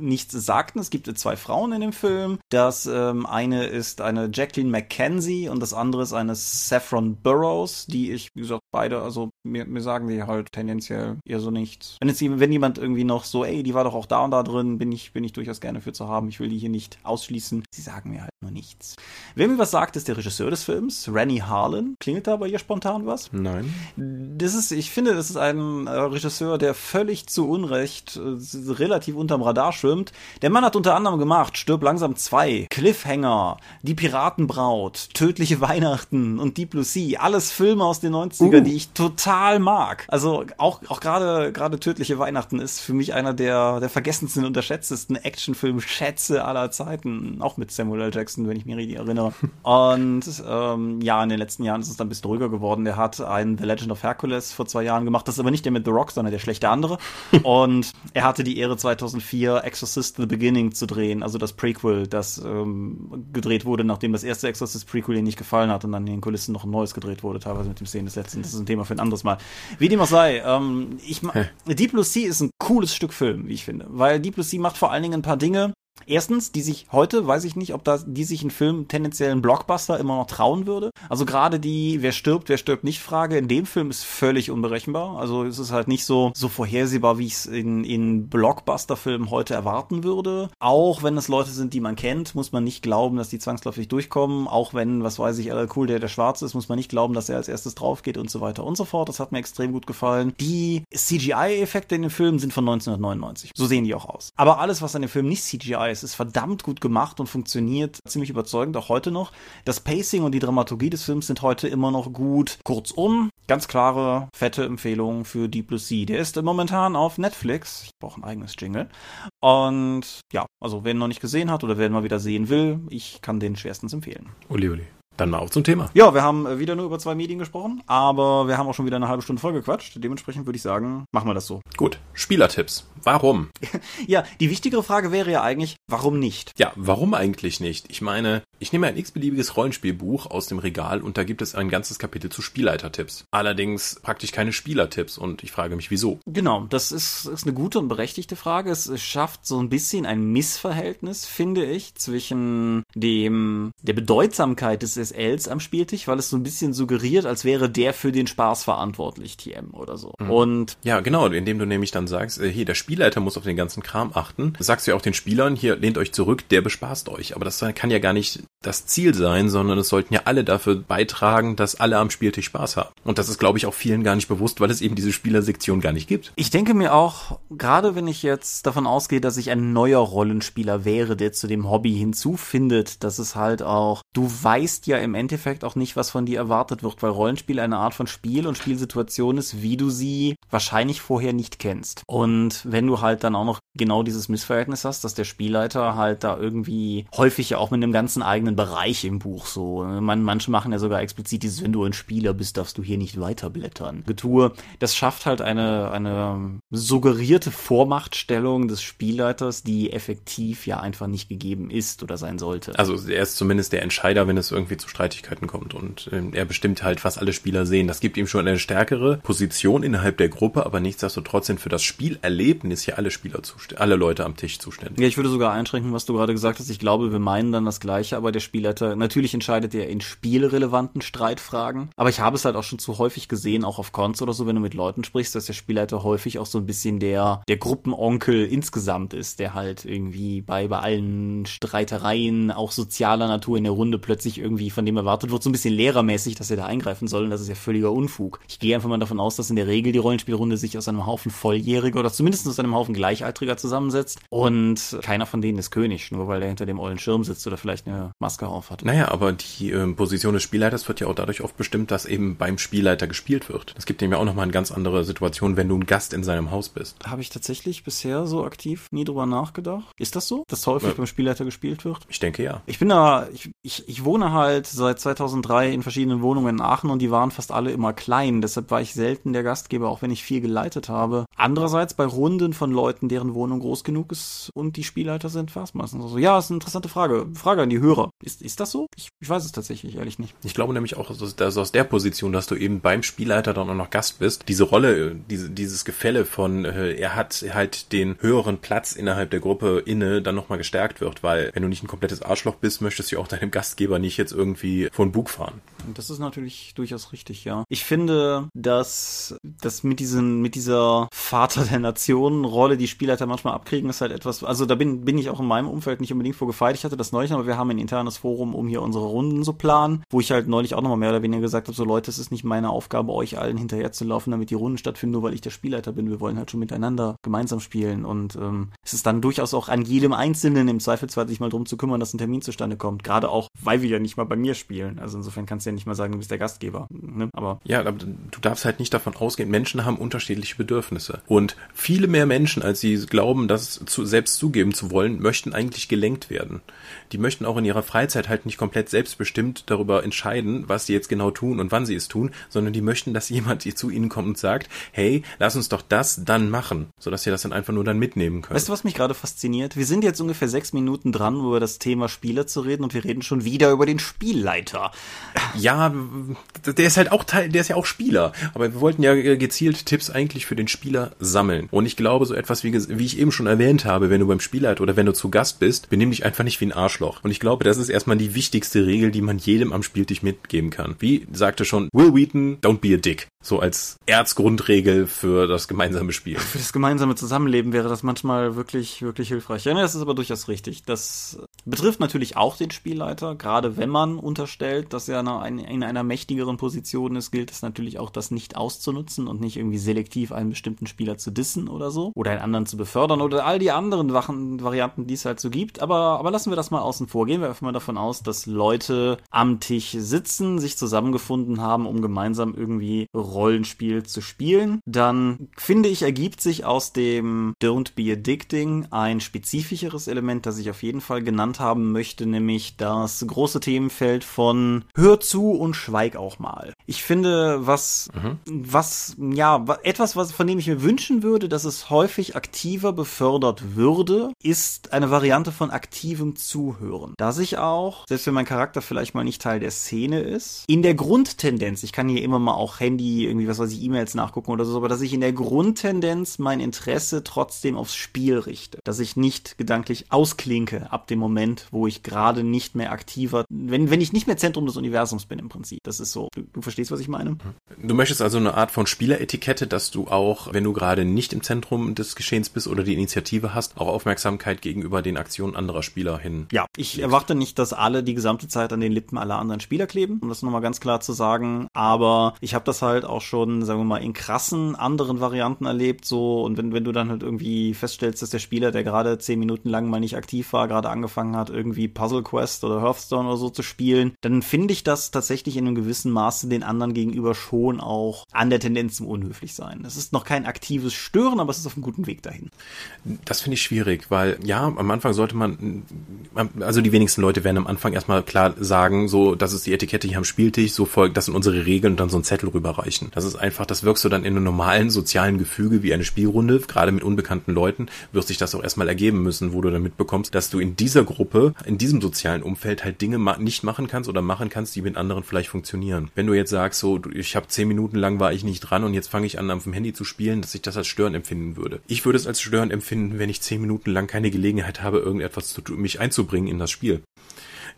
Speaker 1: nichts sagten. Es gibt zwei Frauen in dem Film. Das ähm, eine ist eine Jacqueline McKenzie und das andere ist eine Saffron Burrows, die ich, wie gesagt, beide, also mir, mir sagen die halt tendenziell eher so nichts. Wenn jetzt wenn jemand irgendwie noch so, ey, die war doch auch da und da drin, bin ich, bin ich durchaus gerne für zu haben. Ich will die hier nicht ausschließen. Sie sagen mir halt nur nichts. Wer mir was sagt, ist der Regisseur des Films, Rennie Harlan. Klingelt da bei ihr spontan was?
Speaker 2: Nein.
Speaker 1: Das ist, ich finde, das ist ein äh, Regisseur, der völlig zu Unrecht äh, relativ unterm Radar schwimmt. Der Mann hat unter anderem gemacht Stirb langsam 2, Cliffhanger, Die Piratenbraut, Tödliche Weihnachten und Deep Blue Sea. Alles Filme aus den 90ern, uh. die ich total mag. Also auch, auch gerade, gerade Tödliche Weihnachten ist für mich einer der, der vergessensten und unterschätztesten Actionfilm-Schätze aller Zeiten. Auch mit Samuel L. Jackson, wenn ich mich richtig erinnere. Und ähm, ja, in den letzten Jahren ist es dann ein bisschen ruhiger geworden. Der hat einen The Legend of Hercules vor zwei Jahren gemacht. Das ist aber nicht der mit The Rock, sondern der schlechte andere. Und er hatte die Ehre 2004 Exorcist The Beginning zu drehen, also das Prequel, das ähm, gedreht wurde, nachdem das erste Exorcist Prequel ihm nicht gefallen hat und dann in den Kulissen noch ein neues gedreht wurde, teilweise mit dem Szenen des Letzten. Das ist ein Thema für ein anderes Mal. Wie dem auch sei, ähm, ich Deep Blue Sea ist ein cooles Stück Film, wie ich finde, weil Deep Blue Sea macht vor allen Dingen ein paar Dinge, Erstens, die sich heute, weiß ich nicht, ob da die sich ein Film tendenziell einen Blockbuster immer noch trauen würde. Also gerade die Wer stirbt, wer stirbt nicht Frage in dem Film ist völlig unberechenbar. Also es ist halt nicht so so vorhersehbar, wie ich es in, in Blockbuster-Filmen heute erwarten würde. Auch wenn es Leute sind, die man kennt, muss man nicht glauben, dass die zwangsläufig durchkommen. Auch wenn, was weiß ich, LL Cool, der der Schwarze ist, muss man nicht glauben, dass er als erstes drauf geht und so weiter und so fort. Das hat mir extrem gut gefallen. Die CGI-Effekte in den Filmen sind von 1999. So sehen die auch aus. Aber alles, was an dem Film nicht CGI ist, ist verdammt gut gemacht und funktioniert ziemlich überzeugend, auch heute noch. Das Pacing und die Dramaturgie des Films sind heute immer noch gut. Kurzum, ganz klare, fette Empfehlung für Deep Blue Sea. Der ist momentan auf Netflix. Ich brauche ein eigenes Jingle. Und ja, also wer ihn noch nicht gesehen hat oder wer ihn mal wieder sehen will, ich kann den schwerstens empfehlen.
Speaker 2: Uli, uli. Dann mal auf zum Thema.
Speaker 1: Ja, wir haben äh, wieder nur über zwei Medien gesprochen, aber wir haben auch schon wieder eine halbe Stunde vollgequatscht. Dementsprechend würde ich sagen, machen wir das so.
Speaker 2: Gut. Spielertipps. Warum?
Speaker 1: ja, die wichtigere Frage wäre ja eigentlich, warum nicht?
Speaker 2: Ja, warum eigentlich nicht? Ich meine, ich nehme ein x-beliebiges Rollenspielbuch aus dem Regal und da gibt es ein ganzes Kapitel zu Spielleitertipps. Allerdings praktisch keine Spielertipps und ich frage mich, wieso?
Speaker 1: Genau, das ist, ist eine gute und berechtigte Frage. Es, es schafft so ein bisschen ein Missverhältnis, finde ich, zwischen dem, der Bedeutsamkeit des SLs am Spieltisch, weil es so ein bisschen suggeriert, als wäre der für den Spaß verantwortlich, TM oder so.
Speaker 2: Mhm. Und ja, genau, indem du nämlich dann sagst, äh, hier, der Spielleiter muss auf den ganzen Kram achten, sagst du ja auch den Spielern, hier, lehnt euch zurück, der bespaßt euch. Aber das kann ja gar nicht das Ziel sein, sondern es sollten ja alle dafür beitragen, dass alle am Spieltisch Spaß haben. Und das ist, glaube ich, auch vielen gar nicht bewusst, weil es eben diese Spielersektion gar nicht gibt.
Speaker 1: Ich denke mir auch, gerade wenn ich jetzt davon ausgehe, dass ich ein neuer Rollenspieler wäre, der zu dem Hobby hinzufindet, dass es halt auch, du weißt ja im Endeffekt auch nicht, was von dir erwartet wird, weil Rollenspiel eine Art von Spiel und Spielsituation ist, wie du sie wahrscheinlich vorher nicht kennst. Und wenn du halt dann auch noch genau dieses Missverhältnis hast, dass der Spielleiter halt da irgendwie häufig ja auch mit einem ganzen eigenen Bereich im Buch so. Man, manche machen ja sogar explizit dieses, wenn du ein Spieler bist, darfst du hier nicht weiterblättern. Getue, das schafft halt eine, eine suggerierte Vormachtstellung des Spielleiters, die effektiv ja einfach nicht gegeben ist oder sein sollte.
Speaker 2: Also er ist zumindest der Entscheider, wenn es irgendwie zu Streitigkeiten kommt und äh, er bestimmt halt, was alle Spieler sehen. Das gibt ihm schon eine stärkere Position innerhalb der Gruppe, aber nichtsdestotrotz sind für das Spielerlebnis ja alle Spieler zuständig, alle Leute am Tisch zuständig.
Speaker 1: Ja, ich würde sogar einschränken, was du gerade gesagt hast. Ich glaube, wir meinen dann das Gleiche, aber der Spielleiter, natürlich entscheidet er in spielrelevanten Streitfragen. Aber ich habe es halt auch schon zu häufig gesehen, auch auf Cons oder so, wenn du mit Leuten sprichst, dass der Spielleiter häufig auch so ein bisschen der, der Gruppenonkel insgesamt ist, der halt irgendwie bei, bei allen Streitereien, auch sozialer Natur in der Runde plötzlich irgendwie von dem erwartet wird, so ein bisschen lehrermäßig, dass er da eingreifen soll. Und das ist ja völliger Unfug. Ich gehe einfach mal davon aus, dass in der Regel die Rollenspielrunde sich aus einem Haufen Volljähriger oder zumindest aus einem Haufen Gleichaltriger zusammensetzt. Und keiner von denen ist König, nur weil er hinter dem ollen Schirm sitzt oder vielleicht eine auf hat.
Speaker 2: Naja, aber die äh, Position des Spielleiters wird ja auch dadurch oft bestimmt, dass eben beim Spielleiter gespielt wird. Das gibt ihm ja auch nochmal eine ganz andere Situation, wenn du ein Gast in seinem Haus bist.
Speaker 1: Habe ich tatsächlich bisher so aktiv nie drüber nachgedacht. Ist das so, dass häufig ja. beim Spielleiter gespielt wird?
Speaker 2: Ich denke ja.
Speaker 1: Ich bin da, ich, ich, ich wohne halt seit 2003 in verschiedenen Wohnungen in Aachen und die waren fast alle immer klein. Deshalb war ich selten der Gastgeber, auch wenn ich viel geleitet habe. Andererseits bei Runden von Leuten, deren Wohnung groß genug ist und die Spielleiter sind, war es meistens so. Ja, ist eine interessante Frage. Frage an die Hörer. Ist, ist das so? Ich, ich weiß es tatsächlich ehrlich nicht.
Speaker 2: Ich glaube nämlich auch, dass, aus der Position, dass du eben beim Spielleiter dann auch noch Gast bist, diese Rolle, diese, dieses Gefälle von, äh, er hat halt den höheren Platz innerhalb der Gruppe inne, dann nochmal gestärkt wird, weil wenn du nicht ein komplettes Arschloch bist, möchtest du auch deinem Gastgeber nicht jetzt irgendwie von Bug fahren.
Speaker 1: Das ist natürlich durchaus richtig, ja. Ich finde, dass, dass mit diesen, mit dieser Vater der Nation Rolle, die Spielleiter manchmal abkriegen, ist halt etwas, also da bin, bin ich auch in meinem Umfeld nicht unbedingt vorgefeilt. Ich hatte das neulich, aber wir haben ein internes Forum, um hier unsere Runden zu planen, wo ich halt neulich auch nochmal mehr oder weniger gesagt habe, so Leute, es ist nicht meine Aufgabe, euch allen hinterher zu laufen, damit die Runden stattfinden, nur weil ich der Spielleiter bin. Wir wollen halt schon miteinander gemeinsam spielen und ähm, es ist dann durchaus auch an jedem Einzelnen im Zweifelsfall sich mal drum zu kümmern, dass ein Termin zustande kommt. Gerade auch, weil wir ja nicht mal bei mir spielen. Also insofern kannst du ja nicht mal sagen, du bist der Gastgeber. Ne?
Speaker 2: Aber ja, aber du darfst halt nicht davon ausgehen, Menschen haben unterschiedliche Bedürfnisse. Und viele mehr Menschen, als sie glauben, das zu, selbst zugeben zu wollen, möchten eigentlich gelenkt werden. Die möchten auch in ihrer Freizeit halt nicht komplett selbstbestimmt darüber entscheiden, was sie jetzt genau tun und wann sie es tun, sondern die möchten, dass jemand zu ihnen kommt und sagt, hey, lass uns doch das dann machen, sodass sie das dann einfach nur dann mitnehmen können.
Speaker 1: Weißt du, was mich gerade fasziniert? Wir sind jetzt ungefähr sechs Minuten dran, über das Thema Spieler zu reden und wir reden schon wieder über den Spielleiter.
Speaker 2: Ja, der ist halt auch Teil, der ist ja auch Spieler. Aber wir wollten ja gezielt Tipps eigentlich für den Spieler sammeln. Und ich glaube, so etwas wie, wie ich eben schon erwähnt habe, wenn du beim Spielleiter oder wenn du zu Gast bist, benimm dich einfach nicht wie ein Arschloch. Und ich glaube, das ist erstmal die wichtigste Regel, die man jedem am Spieltisch mitgeben kann. Wie sagte schon Will Wheaton, don't be a dick. So als Erzgrundregel für das gemeinsame Spiel.
Speaker 1: Für das gemeinsame Zusammenleben wäre das manchmal wirklich, wirklich hilfreich. Ja, das ist aber durchaus richtig. Das betrifft natürlich auch den Spielleiter. Gerade wenn man unterstellt, dass er in einer mächtigeren Position ist, gilt es natürlich auch, das nicht auszunutzen und nicht irgendwie selektiv einen bestimmten Spieler zu dissen oder so. Oder einen anderen zu befördern oder all die anderen Varianten, die es halt so gibt. Aber, aber lassen wir das mal außen vor. Gehen wir einfach mal davon aus, dass Leute am Tisch sitzen, sich zusammengefunden haben, um gemeinsam irgendwie Rollenspiel zu spielen, dann finde ich, ergibt sich aus dem Don't Be Addicting ein spezifischeres Element, das ich auf jeden Fall genannt haben möchte, nämlich das große Themenfeld von Hör zu und schweig auch mal. Ich finde, was, mhm. was, ja, etwas, was, von dem ich mir wünschen würde, dass es häufig aktiver befördert würde, ist eine Variante von aktivem Zuhören. Dass ich auch, selbst wenn mein Charakter vielleicht mal nicht Teil der Szene ist, in der Grundtendenz, ich kann hier immer mal auch Handy irgendwie, was weiß ich, E-Mails nachgucken oder so, aber dass ich in der Grundtendenz mein Interesse trotzdem aufs Spiel richte. Dass ich nicht gedanklich ausklinke ab dem Moment, wo ich gerade nicht mehr aktiver, wenn, wenn ich nicht mehr Zentrum des Universums bin im Prinzip. Das ist so. Du, du verstehst, was ich meine?
Speaker 2: Du möchtest also eine Art von Spieleretikette, dass du auch, wenn du gerade nicht im Zentrum des Geschehens bist oder die Initiative hast, auch Aufmerksamkeit gegenüber den Aktionen anderer Spieler hin.
Speaker 1: Ja, ich legst. erwarte nicht, dass alle die gesamte Zeit an den Lippen aller anderen Spieler kleben, um das nochmal ganz klar zu sagen. Aber ich habe das halt auch schon, sagen wir mal, in krassen anderen Varianten erlebt. So, und wenn, wenn du dann halt irgendwie feststellst, dass der Spieler, der gerade zehn Minuten lang mal nicht aktiv war, gerade angefangen angefangen hat, irgendwie Puzzle Quest oder Hearthstone oder so zu spielen, dann finde ich das tatsächlich in einem gewissen Maße den anderen gegenüber schon auch an der Tendenz zum unhöflich sein. Es ist noch kein aktives Stören, aber es ist auf einem guten Weg dahin.
Speaker 2: Das finde ich schwierig, weil ja, am Anfang sollte man, also die wenigsten Leute werden am Anfang erstmal klar sagen, so, das ist die Etikette hier am Spieltisch, so folgt, das sind unsere Regeln und dann so einen Zettel rüberreichen. Das ist einfach, das wirkst du dann in einem normalen sozialen Gefüge wie eine Spielrunde, gerade mit unbekannten Leuten, wirst sich das auch erstmal ergeben müssen, wo du dann mitbekommst, dass du in dieser Gruppe, in diesem sozialen Umfeld halt Dinge ma nicht machen kannst oder machen kannst, die mit anderen vielleicht funktionieren. Wenn du jetzt sagst, so, ich habe zehn Minuten lang war ich nicht dran und jetzt fange ich an, auf dem Handy zu spielen, dass ich das als Stören empfinden würde. Ich würde es als Stören empfinden, wenn ich zehn Minuten lang keine Gelegenheit habe, irgendetwas zu tun, mich einzubringen in das Spiel.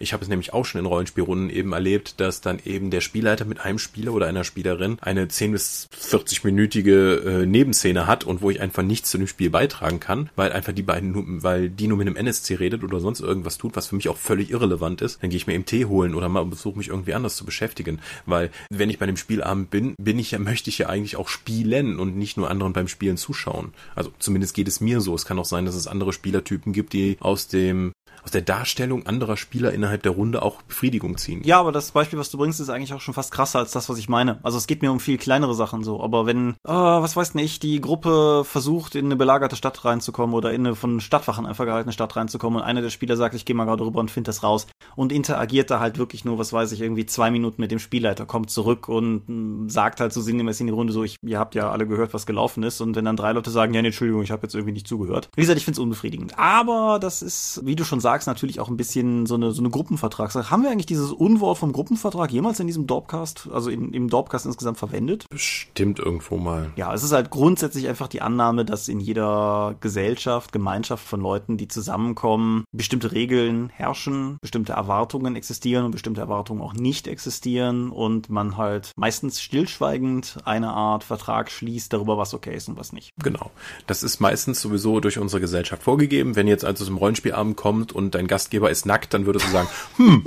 Speaker 2: Ich habe es nämlich auch schon in Rollenspielrunden eben erlebt, dass dann eben der Spielleiter mit einem Spieler oder einer Spielerin eine 10 bis 40-minütige äh, Nebenszene hat und wo ich einfach nichts zu dem Spiel beitragen kann, weil einfach die beiden, weil die nur mit einem NSC redet oder sonst irgendwas tut, was für mich auch völlig irrelevant ist, dann gehe ich mir eben Tee holen oder mal versuche mich irgendwie anders zu beschäftigen, weil wenn ich bei dem Spielabend bin, bin ich ja, möchte ich ja eigentlich auch spielen und nicht nur anderen beim Spielen zuschauen. Also zumindest geht es mir so. Es kann auch sein, dass es andere Spielertypen gibt, die aus dem aus der Darstellung anderer Spieler innerhalb der Runde auch Befriedigung ziehen.
Speaker 1: Ja, aber das Beispiel, was du bringst, ist eigentlich auch schon fast krasser als das, was ich meine. Also es geht mir um viel kleinere Sachen so. Aber wenn, äh, was weiß nicht, die Gruppe versucht, in eine belagerte Stadt reinzukommen oder in eine von Stadtwachen einfach gehaltene Stadt reinzukommen und einer der Spieler sagt, ich gehe mal gerade rüber und finde das raus und interagiert da halt wirklich nur, was weiß ich, irgendwie zwei Minuten mit dem Spielleiter, kommt zurück und mm, sagt halt so sinngemäß in die Runde so, ich, ihr habt ja alle gehört, was gelaufen ist und wenn dann drei Leute sagen, ja, nee, Entschuldigung, ich habe jetzt irgendwie nicht zugehört. Wie gesagt, ich finde es unbefriedigend. Aber das ist, wie du schon sagst, natürlich auch ein bisschen so eine, so eine Gruppenvertragssache. Haben wir eigentlich dieses Unwort vom Gruppenvertrag jemals in diesem Dorpcast, also in, im Dorpcast insgesamt verwendet?
Speaker 2: Bestimmt irgendwo mal.
Speaker 1: Ja, es ist halt grundsätzlich einfach die Annahme, dass in jeder Gesellschaft, Gemeinschaft von Leuten, die zusammenkommen, bestimmte Regeln herrschen, bestimmte Erwartungen existieren und bestimmte Erwartungen auch nicht existieren und man halt meistens stillschweigend eine Art Vertrag schließt darüber, was okay ist und was nicht.
Speaker 2: Genau. Das ist meistens sowieso durch unsere Gesellschaft vorgegeben. Wenn jetzt also zum Rollenspielabend kommt und dein Gastgeber ist nackt, dann würdest du sagen, hm,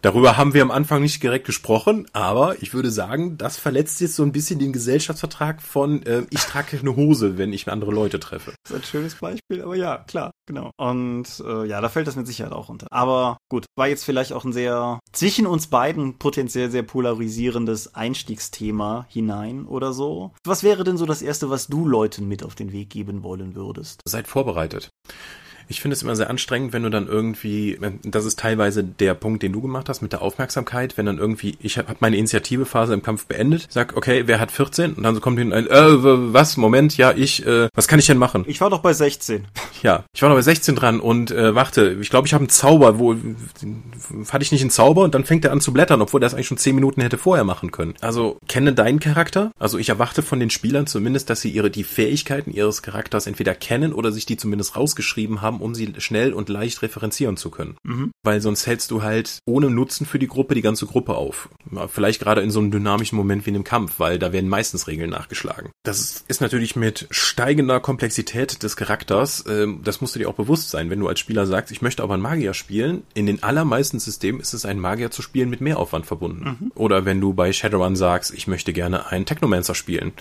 Speaker 2: Darüber haben wir am Anfang nicht direkt gesprochen, aber ich würde sagen, das verletzt jetzt so ein bisschen den Gesellschaftsvertrag von äh, ich trage eine Hose, wenn ich andere Leute treffe.
Speaker 1: Das ist ein schönes Beispiel, aber ja, klar, genau. Und äh, ja, da fällt das mit Sicherheit auch unter. Aber gut, war jetzt vielleicht auch ein sehr zwischen uns beiden potenziell sehr polarisierendes Einstiegsthema hinein oder so. Was wäre denn so das Erste, was du Leuten mit auf den Weg geben wollen würdest?
Speaker 2: Seid vorbereitet. Ich finde es immer sehr anstrengend, wenn du dann irgendwie, das ist teilweise der Punkt, den du gemacht hast mit der Aufmerksamkeit, wenn dann irgendwie, ich habe meine Initiativephase im Kampf beendet, sag, okay, wer hat 14? Und dann so kommt hin ein, äh, was, Moment, ja, ich, äh, was kann ich denn machen?
Speaker 1: Ich war doch bei 16.
Speaker 2: Ja, ich war doch bei 16 dran und äh, warte, ich glaube, ich habe einen Zauber, wo hatte ich nicht einen Zauber und dann fängt er an zu blättern, obwohl er das eigentlich schon 10 Minuten hätte vorher machen können. Also, kenne deinen Charakter. Also ich erwarte von den Spielern zumindest, dass sie ihre die Fähigkeiten ihres Charakters entweder kennen oder sich die zumindest rausgeschrieben haben, um sie schnell und leicht referenzieren zu können. Mhm. Weil sonst hältst du halt ohne Nutzen für die Gruppe die ganze Gruppe auf. Vielleicht gerade in so einem dynamischen Moment wie in einem Kampf, weil da werden meistens Regeln nachgeschlagen. Das ist natürlich mit steigender Komplexität des Charakters, äh, das musst du dir auch bewusst sein, wenn du als Spieler sagst, ich möchte aber einen Magier spielen. In den allermeisten Systemen ist es ein Magier zu spielen mit Mehraufwand verbunden. Mhm. Oder wenn du bei Shadowrun sagst, ich möchte gerne einen Technomancer spielen.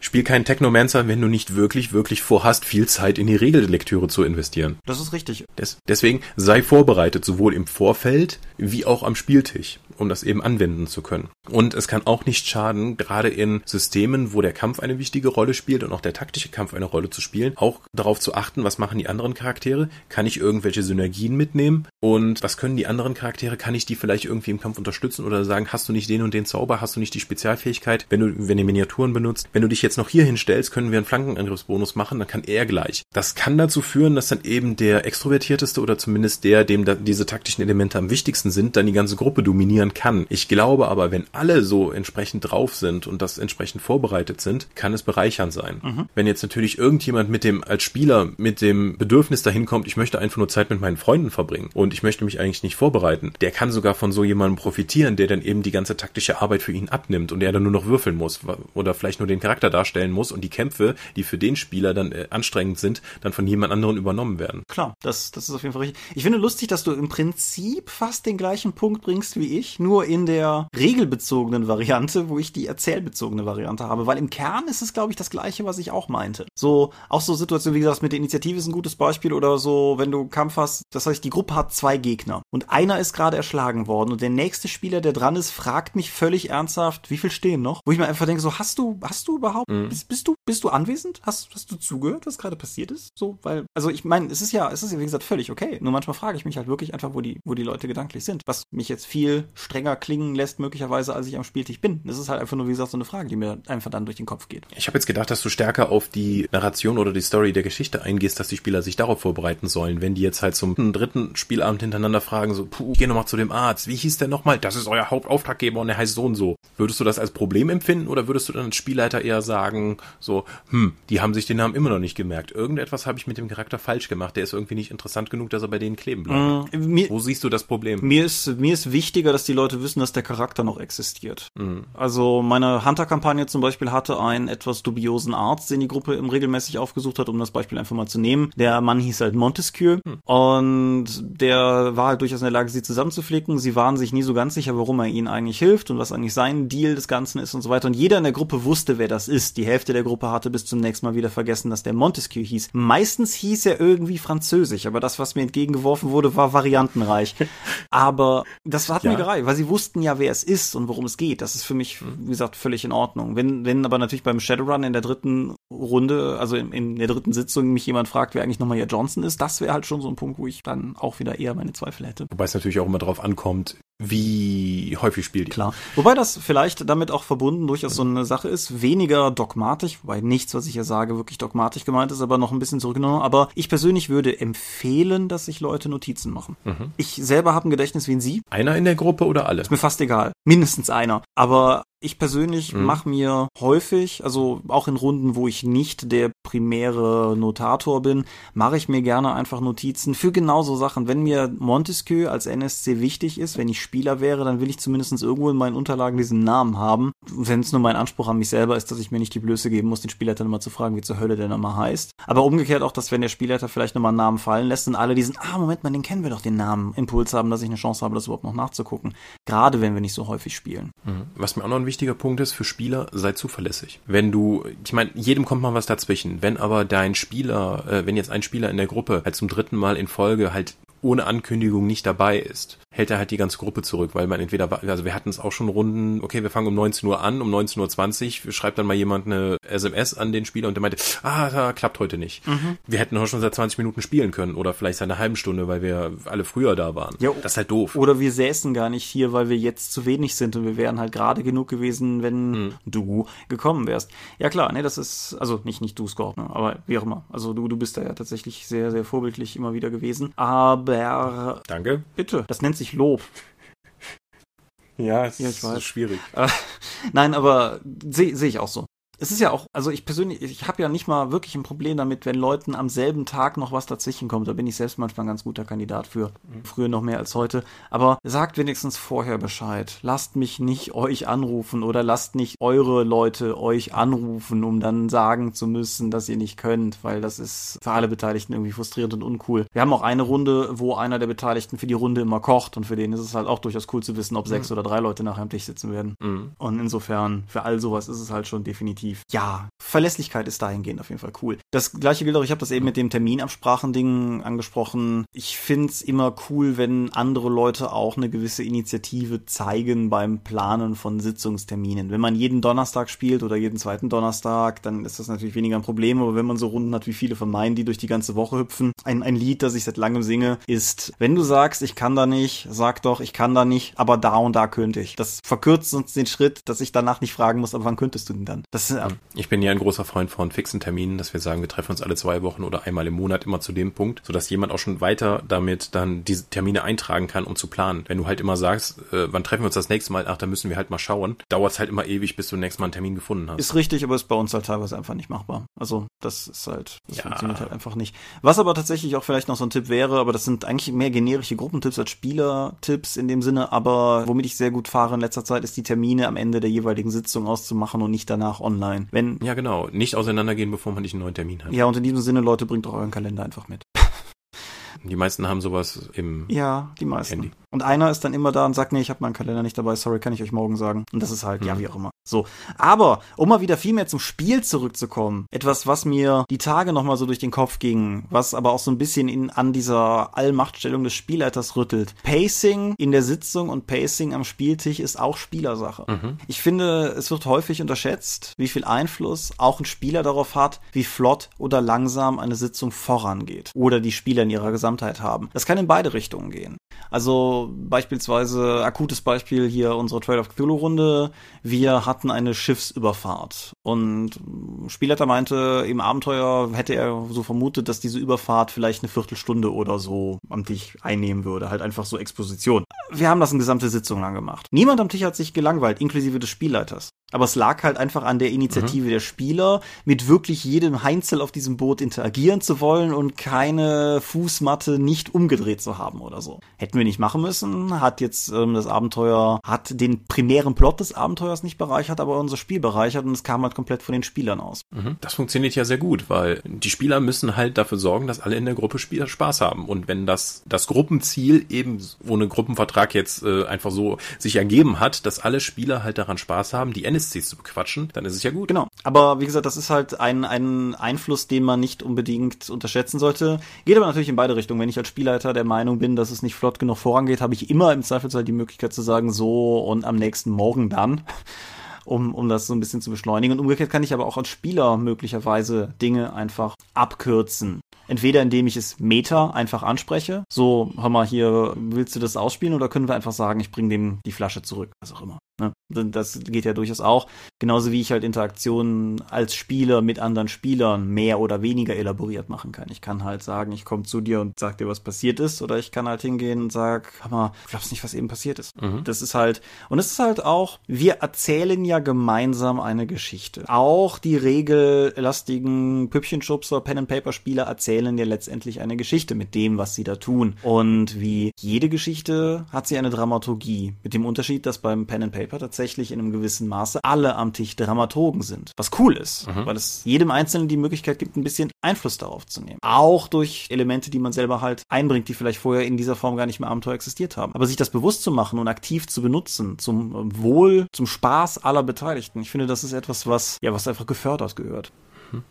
Speaker 2: Spiel keinen Technomancer, wenn du nicht wirklich, wirklich vorhast, viel Zeit in die Regellektüre zu investieren.
Speaker 1: Das ist richtig.
Speaker 2: Des, deswegen sei vorbereitet, sowohl im Vorfeld wie auch am Spieltisch um das eben anwenden zu können. Und es kann auch nicht schaden, gerade in Systemen, wo der Kampf eine wichtige Rolle spielt und auch der taktische Kampf eine Rolle zu spielen, auch darauf zu achten, was machen die anderen Charaktere? Kann ich irgendwelche Synergien mitnehmen? Und was können die anderen Charaktere? Kann ich die vielleicht irgendwie im Kampf unterstützen oder sagen, hast du nicht den und den Zauber, hast du nicht die Spezialfähigkeit? Wenn du, wenn du Miniaturen benutzt, wenn du dich jetzt noch hier hinstellst, können wir einen Flankenangriffsbonus machen, dann kann er gleich. Das kann dazu führen, dass dann eben der extrovertierteste oder zumindest der, dem diese taktischen Elemente am wichtigsten sind, dann die ganze Gruppe dominieren funktionieren kann. Ich glaube aber, wenn alle so entsprechend drauf sind und das entsprechend vorbereitet sind, kann es bereichernd sein. Mhm. Wenn jetzt natürlich irgendjemand mit dem, als Spieler mit dem Bedürfnis dahin kommt, ich möchte einfach nur Zeit mit meinen Freunden verbringen und ich möchte mich eigentlich nicht vorbereiten, der kann sogar von so jemandem profitieren, der dann eben die ganze taktische Arbeit für ihn abnimmt und der dann nur noch würfeln muss oder vielleicht nur den Charakter darstellen muss und die Kämpfe, die für den Spieler dann äh, anstrengend sind, dann von jemand anderen übernommen werden.
Speaker 1: Klar, das, das ist auf jeden Fall richtig. Ich finde lustig, dass du im Prinzip fast den gleichen Punkt bringst wie ich nur in der regelbezogenen Variante, wo ich die erzählbezogene Variante habe, weil im Kern ist es, glaube ich, das Gleiche, was ich auch meinte. So, auch so Situationen, wie gesagt, mit der Initiative ist ein gutes Beispiel oder so, wenn du Kampf hast, das heißt, die Gruppe hat zwei Gegner und einer ist gerade erschlagen worden und der nächste Spieler, der dran ist, fragt mich völlig ernsthaft, wie viel stehen noch? Wo ich mir einfach denke, so, hast du, hast du überhaupt, mhm. bist, bist, du, bist du anwesend? Hast, hast du zugehört, was gerade passiert ist? So, weil, also ich meine, es ist ja, es ist ja, wie gesagt, völlig okay. Nur manchmal frage ich mich halt wirklich einfach, wo die, wo die Leute gedanklich sind. Was mich jetzt viel strenger klingen lässt, möglicherweise, als ich am Spieltisch bin. Das ist halt einfach nur, wie gesagt, so eine Frage, die mir einfach dann durch den Kopf geht.
Speaker 2: Ich habe jetzt gedacht, dass du stärker auf die Narration oder die Story der Geschichte eingehst, dass die Spieler sich darauf vorbereiten sollen. Wenn die jetzt halt zum dritten Spielabend hintereinander fragen, so, puh, geh nochmal zu dem Arzt. Wie hieß der nochmal? Das ist euer Hauptauftraggeber und der heißt so und so. Würdest du das als Problem empfinden oder würdest du dann als Spielleiter eher sagen, so, hm, die haben sich den Namen immer noch nicht gemerkt. Irgendetwas habe ich mit dem Charakter falsch gemacht. Der ist irgendwie nicht interessant genug, dass er bei denen kleben bleibt. Mm, mir, Wo siehst du das Problem?
Speaker 1: Mir ist, mir ist wichtiger, dass die Leute wissen, dass der Charakter noch existiert. Mm. Also meine Hunter-Kampagne zum Beispiel hatte einen etwas dubiosen Arzt, den die Gruppe regelmäßig aufgesucht hat, um das Beispiel einfach mal zu nehmen. Der Mann hieß halt Montesquieu hm. und der war halt durchaus in der Lage, sie zusammenzuflicken. Sie waren sich nie so ganz sicher, warum er ihnen eigentlich hilft und was eigentlich sein Deal des Ganzen ist und so weiter. Und jeder in der Gruppe wusste, wer das ist. Die Hälfte der Gruppe hatte bis zum nächsten Mal wieder vergessen, dass der Montesquieu hieß. Meistens hieß er irgendwie französisch, aber das, was mir entgegengeworfen wurde, war variantenreich. aber das hat ja. mir gereicht, weil sie wussten ja, wer es ist und worum es geht. Das ist für mich, wie gesagt, völlig in Ordnung. Wenn, wenn aber natürlich beim Shadowrun in der dritten Runde, also in, in der dritten Sitzung mich jemand fragt, wer eigentlich nochmal hier Johnson ist, das wäre halt schon so ein Punkt, wo ich dann auch wieder eher meine Zweifel hätte.
Speaker 2: Wobei es natürlich auch immer darauf ankommt, wie häufig spielt ihr.
Speaker 1: Klar. Wobei das vielleicht damit auch verbunden durchaus so eine Sache ist, weniger dogmatisch, wobei nichts, was ich hier sage, wirklich dogmatisch gemeint ist, aber noch ein bisschen zurückgenommen. Aber ich persönlich würde empfehlen, dass sich Leute Notizen machen. Mhm. Ich selber habe ein Gedächtnis wie ein Sie.
Speaker 2: Einer in der Gruppe oder alle?
Speaker 1: Ist mir fast egal. Mindestens einer. Aber ich persönlich mhm. mache mir häufig, also auch in Runden, wo ich nicht der primäre Notator bin, mache ich mir gerne einfach Notizen für genauso Sachen. Wenn mir Montesquieu als NSC wichtig ist, wenn ich Spieler wäre, dann will ich zumindest irgendwo in meinen Unterlagen diesen Namen haben. Wenn es nur mein Anspruch an mich selber ist, dass ich mir nicht die Blöße geben muss, den Spielleiter nochmal zu fragen, wie zur Hölle der nochmal heißt. Aber umgekehrt auch, dass wenn der Spielleiter vielleicht nochmal einen Namen fallen lässt und alle diesen, ah, Moment mal, den kennen wir doch, den Namen, Impuls haben, dass ich eine Chance habe, das überhaupt noch nachzugucken. Gerade wenn wir nicht so häufig spielen.
Speaker 2: Mhm. Was mir auch noch ein wichtiger Punkt ist für Spieler, sei zuverlässig. Wenn du, ich meine, jedem kommt mal was dazwischen. Wenn aber dein Spieler, äh, wenn jetzt ein Spieler in der Gruppe halt zum dritten Mal in Folge halt ohne Ankündigung nicht dabei ist, hält er halt die ganze Gruppe zurück, weil man entweder, also wir hatten es auch schon Runden, okay, wir fangen um 19 Uhr an, um 19.20 Uhr schreibt dann mal jemand eine SMS an den Spieler und der meinte, ah, da klappt heute nicht. Mhm. Wir hätten auch schon seit 20 Minuten spielen können oder vielleicht seit einer halben Stunde, weil wir alle früher da waren.
Speaker 1: Ja, das ist halt doof. Oder wir säßen gar nicht hier, weil wir jetzt zu wenig sind und wir wären halt gerade genug gewesen, wenn mhm. du gekommen wärst. Ja klar, ne, das ist, also nicht, nicht du, Scorp, ne, aber wie auch immer. Also du, du bist da ja tatsächlich sehr, sehr vorbildlich immer wieder gewesen. Aber.
Speaker 2: Danke.
Speaker 1: Bitte. Das nennt sich Lob.
Speaker 2: Ja, es ja, ist schwierig.
Speaker 1: Äh, nein, aber sehe seh ich auch so es ist ja auch, also ich persönlich, ich habe ja nicht mal wirklich ein Problem damit, wenn Leuten am selben Tag noch was dazwischen kommt. Da bin ich selbst manchmal ein ganz guter Kandidat für. Mhm. Früher noch mehr als heute. Aber sagt wenigstens vorher Bescheid. Lasst mich nicht euch anrufen oder lasst nicht eure Leute euch anrufen, um dann sagen zu müssen, dass ihr nicht könnt, weil das ist für alle Beteiligten irgendwie frustrierend und uncool. Wir haben auch eine Runde, wo einer der Beteiligten für die Runde immer kocht und für den ist es halt auch durchaus cool zu wissen, ob mhm. sechs oder drei Leute nachher am Tisch sitzen werden. Mhm. Und insofern, für all sowas ist es halt schon definitiv definitiv. Ja, Verlässlichkeit ist dahingehend auf jeden Fall cool. Das gleiche gilt auch, ich habe das eben mit dem Terminabsprachending angesprochen. Ich find's immer cool, wenn andere Leute auch eine gewisse Initiative zeigen beim Planen von Sitzungsterminen. Wenn man jeden Donnerstag spielt oder jeden zweiten Donnerstag, dann ist das natürlich weniger ein Problem, aber wenn man so Runden hat wie viele von meinen, die durch die ganze Woche hüpfen, ein, ein Lied, das ich seit langem singe, ist, wenn du sagst, ich kann da nicht, sag doch, ich kann da nicht, aber da und da könnte ich. Das verkürzt uns den Schritt, dass ich danach nicht fragen muss, aber wann könntest du denn dann? Das
Speaker 2: ja. Ich bin ja ein großer Freund von fixen Terminen, dass wir sagen, wir treffen uns alle zwei Wochen oder einmal im Monat immer zu dem Punkt, sodass jemand auch schon weiter damit dann diese Termine eintragen kann, um zu planen. Wenn du halt immer sagst, äh, wann treffen wir uns das nächste Mal, ach, da müssen wir halt mal schauen, dauert es halt immer ewig, bis du nächstes Mal einen Termin gefunden hast.
Speaker 1: Ist richtig, aber ist bei uns halt teilweise einfach nicht machbar. Also das ist halt, das ja. funktioniert halt einfach nicht. Was aber tatsächlich auch vielleicht noch so ein Tipp wäre, aber das sind eigentlich mehr generische Gruppentipps als Spielertipps in dem Sinne, aber womit ich sehr gut fahre in letzter Zeit, ist die Termine am Ende der jeweiligen Sitzung auszumachen und nicht danach online. Wenn
Speaker 2: ja, genau. Nicht auseinandergehen, bevor man nicht einen neuen Termin hat.
Speaker 1: Ja, und in diesem Sinne, Leute, bringt doch euren Kalender einfach mit.
Speaker 2: Die meisten haben sowas im
Speaker 1: Ja, die meisten. Handy. Und einer ist dann immer da und sagt, nee, ich habe meinen Kalender nicht dabei, sorry, kann ich euch morgen sagen. Und das ist halt, mhm. ja, wie auch immer. So. Aber, um mal wieder viel mehr zum Spiel zurückzukommen, etwas, was mir die Tage nochmal so durch den Kopf ging, was aber auch so ein bisschen in, an dieser Allmachtstellung des Spielleiters rüttelt. Pacing in der Sitzung und Pacing am Spieltisch ist auch Spielersache. Mhm. Ich finde, es wird häufig unterschätzt, wie viel Einfluss auch ein Spieler darauf hat, wie flott oder langsam eine Sitzung vorangeht. Oder die Spieler in ihrer Gesamtheit haben. Das kann in beide Richtungen gehen. Also beispielsweise, akutes Beispiel hier unsere Trade of Cthulhu Runde. Wir hatten eine Schiffsüberfahrt und Spielleiter meinte, im Abenteuer hätte er so vermutet, dass diese Überfahrt vielleicht eine Viertelstunde oder so am Tisch einnehmen würde. Halt einfach so Exposition. Wir haben das eine gesamte Sitzung lang gemacht. Niemand am Tisch hat sich gelangweilt, inklusive des Spielleiters. Aber es lag halt einfach an der Initiative mhm. der Spieler, mit wirklich jedem Heinzel auf diesem Boot interagieren zu wollen und keine Fußmatte nicht umgedreht zu haben oder so. Hätten wir nicht machen müssen, hat jetzt ähm, das Abenteuer, hat den primären Plot des Abenteuers nicht bereichert, aber unser Spiel bereichert und es kam halt komplett von den Spielern aus.
Speaker 2: Mhm. Das funktioniert ja sehr gut, weil die Spieler müssen halt dafür sorgen, dass alle in der Gruppe Spieler Spaß haben. Und wenn das, das Gruppenziel eben ohne Gruppenvertrag jetzt äh, einfach so sich ergeben hat, dass alle Spieler halt daran Spaß haben, die NSC NSCs zu bequatschen, dann ist es ja gut.
Speaker 1: Genau. Aber wie gesagt, das ist halt ein, ein Einfluss, den man nicht unbedingt unterschätzen sollte. Geht aber natürlich in beide Richtungen. Wenn ich als Spielleiter der Meinung bin, dass es nicht flott genug vorangeht, habe ich immer im Zweifelsfall die Möglichkeit zu sagen, so und am nächsten Morgen dann. Um, um das so ein bisschen zu beschleunigen. Und umgekehrt kann ich aber auch als Spieler möglicherweise Dinge einfach abkürzen. Entweder indem ich es Meta einfach anspreche, so, hör mal hier, willst du das ausspielen oder können wir einfach sagen, ich bringe dem die Flasche zurück, was auch immer. Ne? Das geht ja durchaus auch. Genauso wie ich halt Interaktionen als Spieler mit anderen Spielern mehr oder weniger elaboriert machen kann. Ich kann halt sagen, ich komme zu dir und sag dir, was passiert ist, oder ich kann halt hingehen und sag, Hammer, du glaubst nicht, was eben passiert ist. Mhm. Das ist halt, und es ist halt auch, wir erzählen ja gemeinsam eine Geschichte. Auch die regellastigen Püppchenschubser, Pen-and-Paper-Spieler erzählen ja letztendlich eine Geschichte mit dem, was sie da tun. Und wie jede Geschichte hat sie eine Dramaturgie. Mit dem Unterschied, dass beim Pen-and-Paper Paper tatsächlich in einem gewissen Maße alle am Tisch Dramaturgen sind. Was cool ist, mhm. weil es jedem Einzelnen die Möglichkeit gibt, ein bisschen Einfluss darauf zu nehmen. Auch durch Elemente, die man selber halt einbringt, die vielleicht vorher in dieser Form gar nicht mehr Abenteuer existiert haben. Aber sich das bewusst zu machen und aktiv zu benutzen, zum Wohl, zum Spaß aller Beteiligten, ich finde, das ist etwas, was, ja, was einfach gefördert gehört.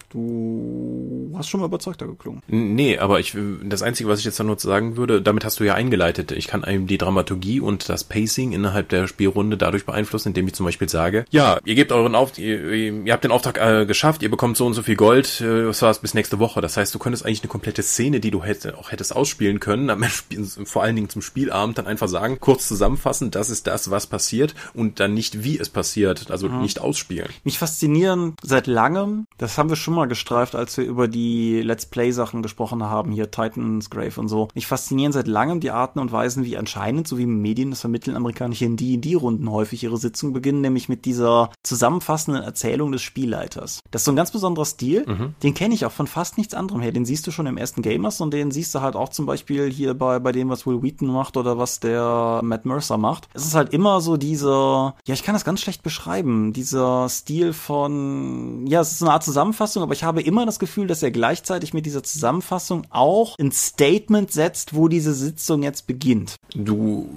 Speaker 1: Du hast schon mal überzeugter geklungen.
Speaker 2: Nee, aber ich, das Einzige, was ich jetzt da nur sagen würde, damit hast du ja eingeleitet. Ich kann einem die Dramaturgie und das Pacing innerhalb der Spielrunde dadurch beeinflussen, indem ich zum Beispiel sage, ja, ihr gebt euren Auftrag, ihr, ihr, habt den Auftrag äh, geschafft, ihr bekommt so und so viel Gold, äh, was war's bis nächste Woche. Das heißt, du könntest eigentlich eine komplette Szene, die du hätte, auch hättest ausspielen können, am Spiel, vor allen Dingen zum Spielabend dann einfach sagen, kurz zusammenfassen, das ist das, was passiert und dann nicht wie es passiert, also mhm. nicht ausspielen.
Speaker 1: Mich faszinieren seit langem, das haben wir wir schon mal gestreift, als wir über die Let's Play-Sachen gesprochen haben, hier Titan's Grave und so. Mich faszinieren seit langem die Arten und Weisen, wie anscheinend, so wie Medien das vermitteln, amerikanische in D&D-Runden häufig ihre Sitzung beginnen, nämlich mit dieser zusammenfassenden Erzählung des Spielleiters. Das ist so ein ganz besonderer Stil, mhm. den kenne ich auch von fast nichts anderem her. Den siehst du schon im ersten Gamers und den siehst du halt auch zum Beispiel hier bei, bei dem, was Will Wheaton macht oder was der Matt Mercer macht. Es ist halt immer so dieser, ja, ich kann das ganz schlecht beschreiben, dieser Stil von, ja, es ist eine Art Zusammenfassung Zusammenfassung, aber ich habe immer das Gefühl, dass er gleichzeitig mit dieser Zusammenfassung auch ein Statement setzt, wo diese Sitzung jetzt beginnt.
Speaker 2: Du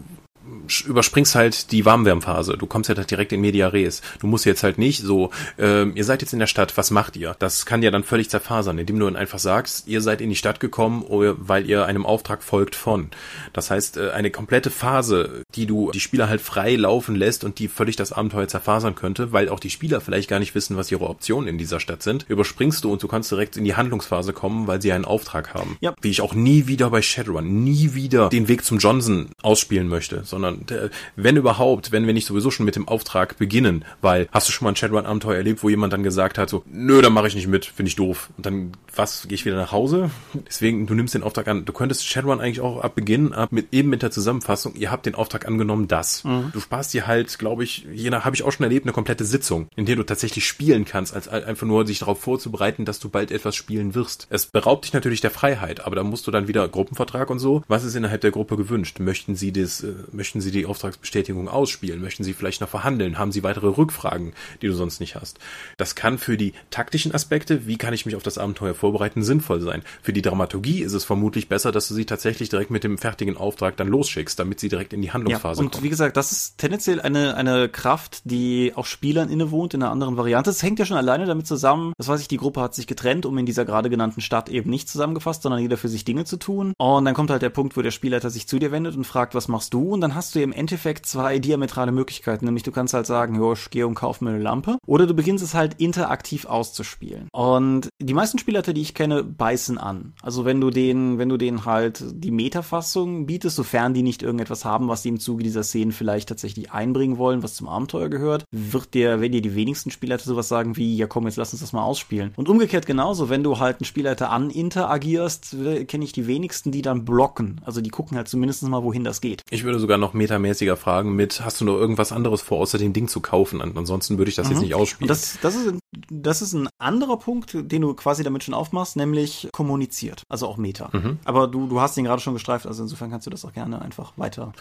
Speaker 2: überspringst halt die Warmwärmphase. Du kommst ja halt direkt in Media Res. Du musst jetzt halt nicht so, ähm, ihr seid jetzt in der Stadt, was macht ihr? Das kann ja dann völlig zerfasern, indem du dann einfach sagst, ihr seid in die Stadt gekommen, weil ihr einem Auftrag folgt von. Das heißt, äh, eine komplette Phase, die du die Spieler halt frei laufen lässt und die völlig das Abenteuer zerfasern könnte, weil auch die Spieler vielleicht gar nicht wissen, was ihre Optionen in dieser Stadt sind, überspringst du und du kannst direkt in die Handlungsphase kommen, weil sie einen Auftrag haben. Ja. Wie ich auch nie wieder bei Shadowrun, nie wieder den Weg zum Johnson ausspielen möchte, sondern äh, wenn überhaupt, wenn wir nicht sowieso schon mit dem Auftrag beginnen, weil hast du schon mal ein Shadowrun-Abenteuer erlebt, wo jemand dann gesagt hat, so, nö, da mache ich nicht mit, finde ich doof. Und dann, was, gehe ich wieder nach Hause? Deswegen, du nimmst den Auftrag an. Du könntest Shadowrun eigentlich auch ab Beginn, ab mit eben mit der Zusammenfassung, ihr habt den Auftrag angenommen, das. Mhm. Du sparst dir halt, glaube ich, je nach, habe ich auch schon erlebt, eine komplette Sitzung, in der du tatsächlich spielen kannst, als einfach nur sich darauf vorzubereiten, dass du bald etwas spielen wirst. Es beraubt dich natürlich der Freiheit, aber da musst du dann wieder Gruppenvertrag und so. Was ist innerhalb der Gruppe gewünscht? Möchten sie das, äh, möchten sie Sie die Auftragsbestätigung ausspielen? Möchten Sie vielleicht noch verhandeln? Haben Sie weitere Rückfragen, die du sonst nicht hast? Das kann für die taktischen Aspekte, wie kann ich mich auf das Abenteuer vorbereiten, sinnvoll sein. Für die Dramaturgie ist es vermutlich besser, dass du sie tatsächlich direkt mit dem fertigen Auftrag dann losschickst, damit sie direkt in die Handlungsphase
Speaker 1: ja, und
Speaker 2: kommen.
Speaker 1: wie gesagt, das ist tendenziell eine, eine Kraft, die auch Spielern innewohnt in einer anderen Variante. Das hängt ja schon alleine damit zusammen, das weiß ich, die Gruppe hat sich getrennt, um in dieser gerade genannten Stadt eben nicht zusammengefasst, sondern jeder für sich Dinge zu tun. Und dann kommt halt der Punkt, wo der Spielleiter sich zu dir wendet und fragt, was machst du? Und dann hast du im Endeffekt zwei diametrale Möglichkeiten. Nämlich du kannst halt sagen, jo, ich gehe und kauf mir eine Lampe. Oder du beginnst es halt interaktiv auszuspielen. Und die meisten Spielleiter, die ich kenne, beißen an. Also wenn du den, wenn du denen halt die Metafassung bietest, sofern die nicht irgendetwas haben, was die im Zuge dieser Szenen vielleicht tatsächlich einbringen wollen, was zum Abenteuer gehört, wird dir, wenn dir die wenigsten Spielleiter sowas sagen wie, ja komm, jetzt lass uns das mal ausspielen. Und umgekehrt genauso, wenn du halt einen Spielleiter an interagierst, äh, kenne ich die wenigsten, die dann blocken. Also die gucken halt zumindest mal, wohin das geht.
Speaker 2: Ich würde sogar noch metamäßiger fragen mit, hast du noch irgendwas anderes vor, außer dem Ding zu kaufen? Ansonsten würde ich das mhm. jetzt nicht ausspielen.
Speaker 1: Das, das, ist, das ist ein anderer Punkt, den du quasi damit schon aufmachst, nämlich kommuniziert. Also auch Meta. Mhm. Aber du, du hast ihn gerade schon gestreift, also insofern kannst du das auch gerne einfach weiter.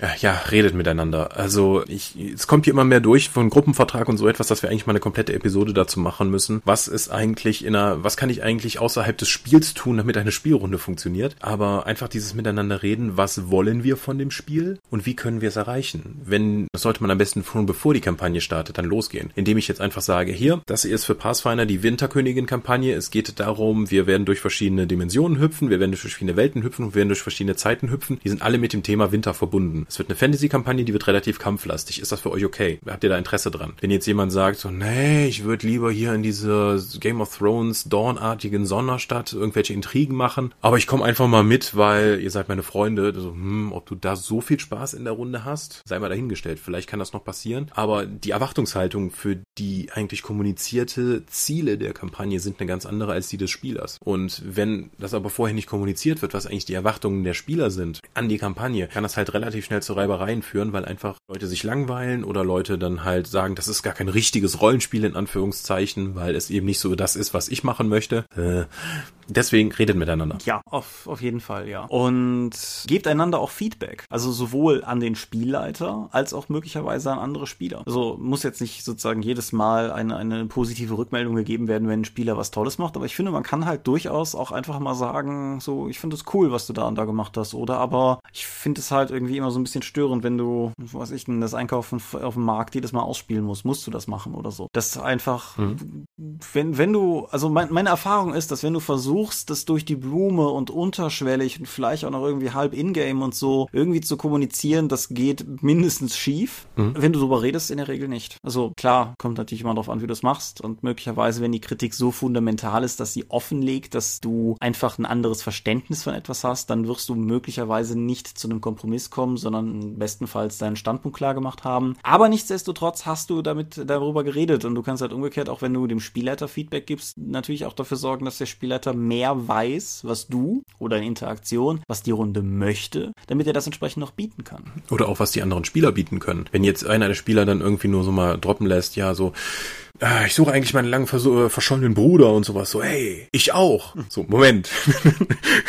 Speaker 2: Ja, ja, redet miteinander. Also ich, es kommt hier immer mehr durch von Gruppenvertrag und so etwas, dass wir eigentlich mal eine komplette Episode dazu machen müssen. Was ist eigentlich in einer, was kann ich eigentlich außerhalb des Spiels tun, damit eine Spielrunde funktioniert? Aber einfach dieses Miteinander reden, was wollen wir von dem Spiel und wie können wir es erreichen? Wenn, das sollte man am besten tun, bevor die Kampagne startet, dann losgehen. Indem ich jetzt einfach sage, hier, das hier ist für Pathfinder die Winterkönigin-Kampagne. Es geht darum, wir werden durch verschiedene Dimensionen hüpfen, wir werden durch verschiedene Welten hüpfen wir werden durch verschiedene Zeiten hüpfen. Die sind alle mit dem Thema Winter verbunden. Es wird eine Fantasy-Kampagne, die wird relativ kampflastig. Ist das für euch okay? Habt ihr da Interesse dran? Wenn jetzt jemand sagt so, nee, ich würde lieber hier in diese Game of Thrones Dawn-artigen Sonderstadt irgendwelche Intrigen machen, aber ich komme einfach mal mit, weil ihr seid meine Freunde. So, hm, ob du da so viel Spaß in der Runde hast, sei mal dahingestellt. Vielleicht kann das noch passieren. Aber die Erwartungshaltung für die eigentlich kommunizierte Ziele der Kampagne sind eine ganz andere als die des Spielers. Und wenn das aber vorher nicht kommuniziert wird, was eigentlich die Erwartungen der Spieler sind an die Kampagne, kann das halt relativ schnell zu Reibereien führen, weil einfach Leute sich langweilen oder Leute dann halt sagen, das ist gar kein richtiges Rollenspiel in Anführungszeichen, weil es eben nicht so das ist, was ich machen möchte. Äh, deswegen redet miteinander.
Speaker 1: Ja, auf, auf jeden Fall, ja. Und gebt einander auch Feedback. Also sowohl an den Spielleiter als auch möglicherweise an andere Spieler. Also muss jetzt nicht sozusagen jedes Mal eine, eine positive Rückmeldung gegeben werden, wenn ein Spieler was Tolles macht, aber ich finde, man kann halt durchaus auch einfach mal sagen, so, ich finde es cool, was du da und da gemacht hast. Oder aber ich finde es halt irgendwie immer so ein bisschen störend, wenn du, was ich denn, das Einkaufen auf dem Markt jedes Mal ausspielen musst. Musst du das machen oder so. Das einfach, mhm. wenn, wenn du, also mein, meine Erfahrung ist, dass wenn du versuchst, das durch die Blume und unterschwellig und vielleicht auch noch irgendwie halb in-game und so irgendwie zu kommunizieren, das geht mindestens schief. Mhm. Wenn du darüber redest, in der Regel nicht. Also klar, kommt natürlich immer darauf an, wie du es machst und möglicherweise, wenn die Kritik so fundamental ist, dass sie offenlegt, dass du einfach ein anderes Verständnis von etwas hast, dann wirst du möglicherweise nicht zu einem Kompromiss kommen, sondern bestenfalls deinen Standpunkt klar gemacht haben. Aber nichtsdestotrotz hast du damit darüber geredet und du kannst halt umgekehrt, auch wenn du dem Spielleiter Feedback gibst, natürlich auch dafür sorgen, dass der Spielleiter mehr weiß, was du oder in Interaktion, was die Runde möchte, damit er das entsprechend noch bieten kann.
Speaker 2: Oder auch was die anderen Spieler bieten können. Wenn jetzt einer der Spieler dann irgendwie nur so mal droppen lässt, ja, so, äh, ich suche eigentlich meinen langen äh, verschollenen Bruder und sowas. So, hey, ich auch. So, Moment.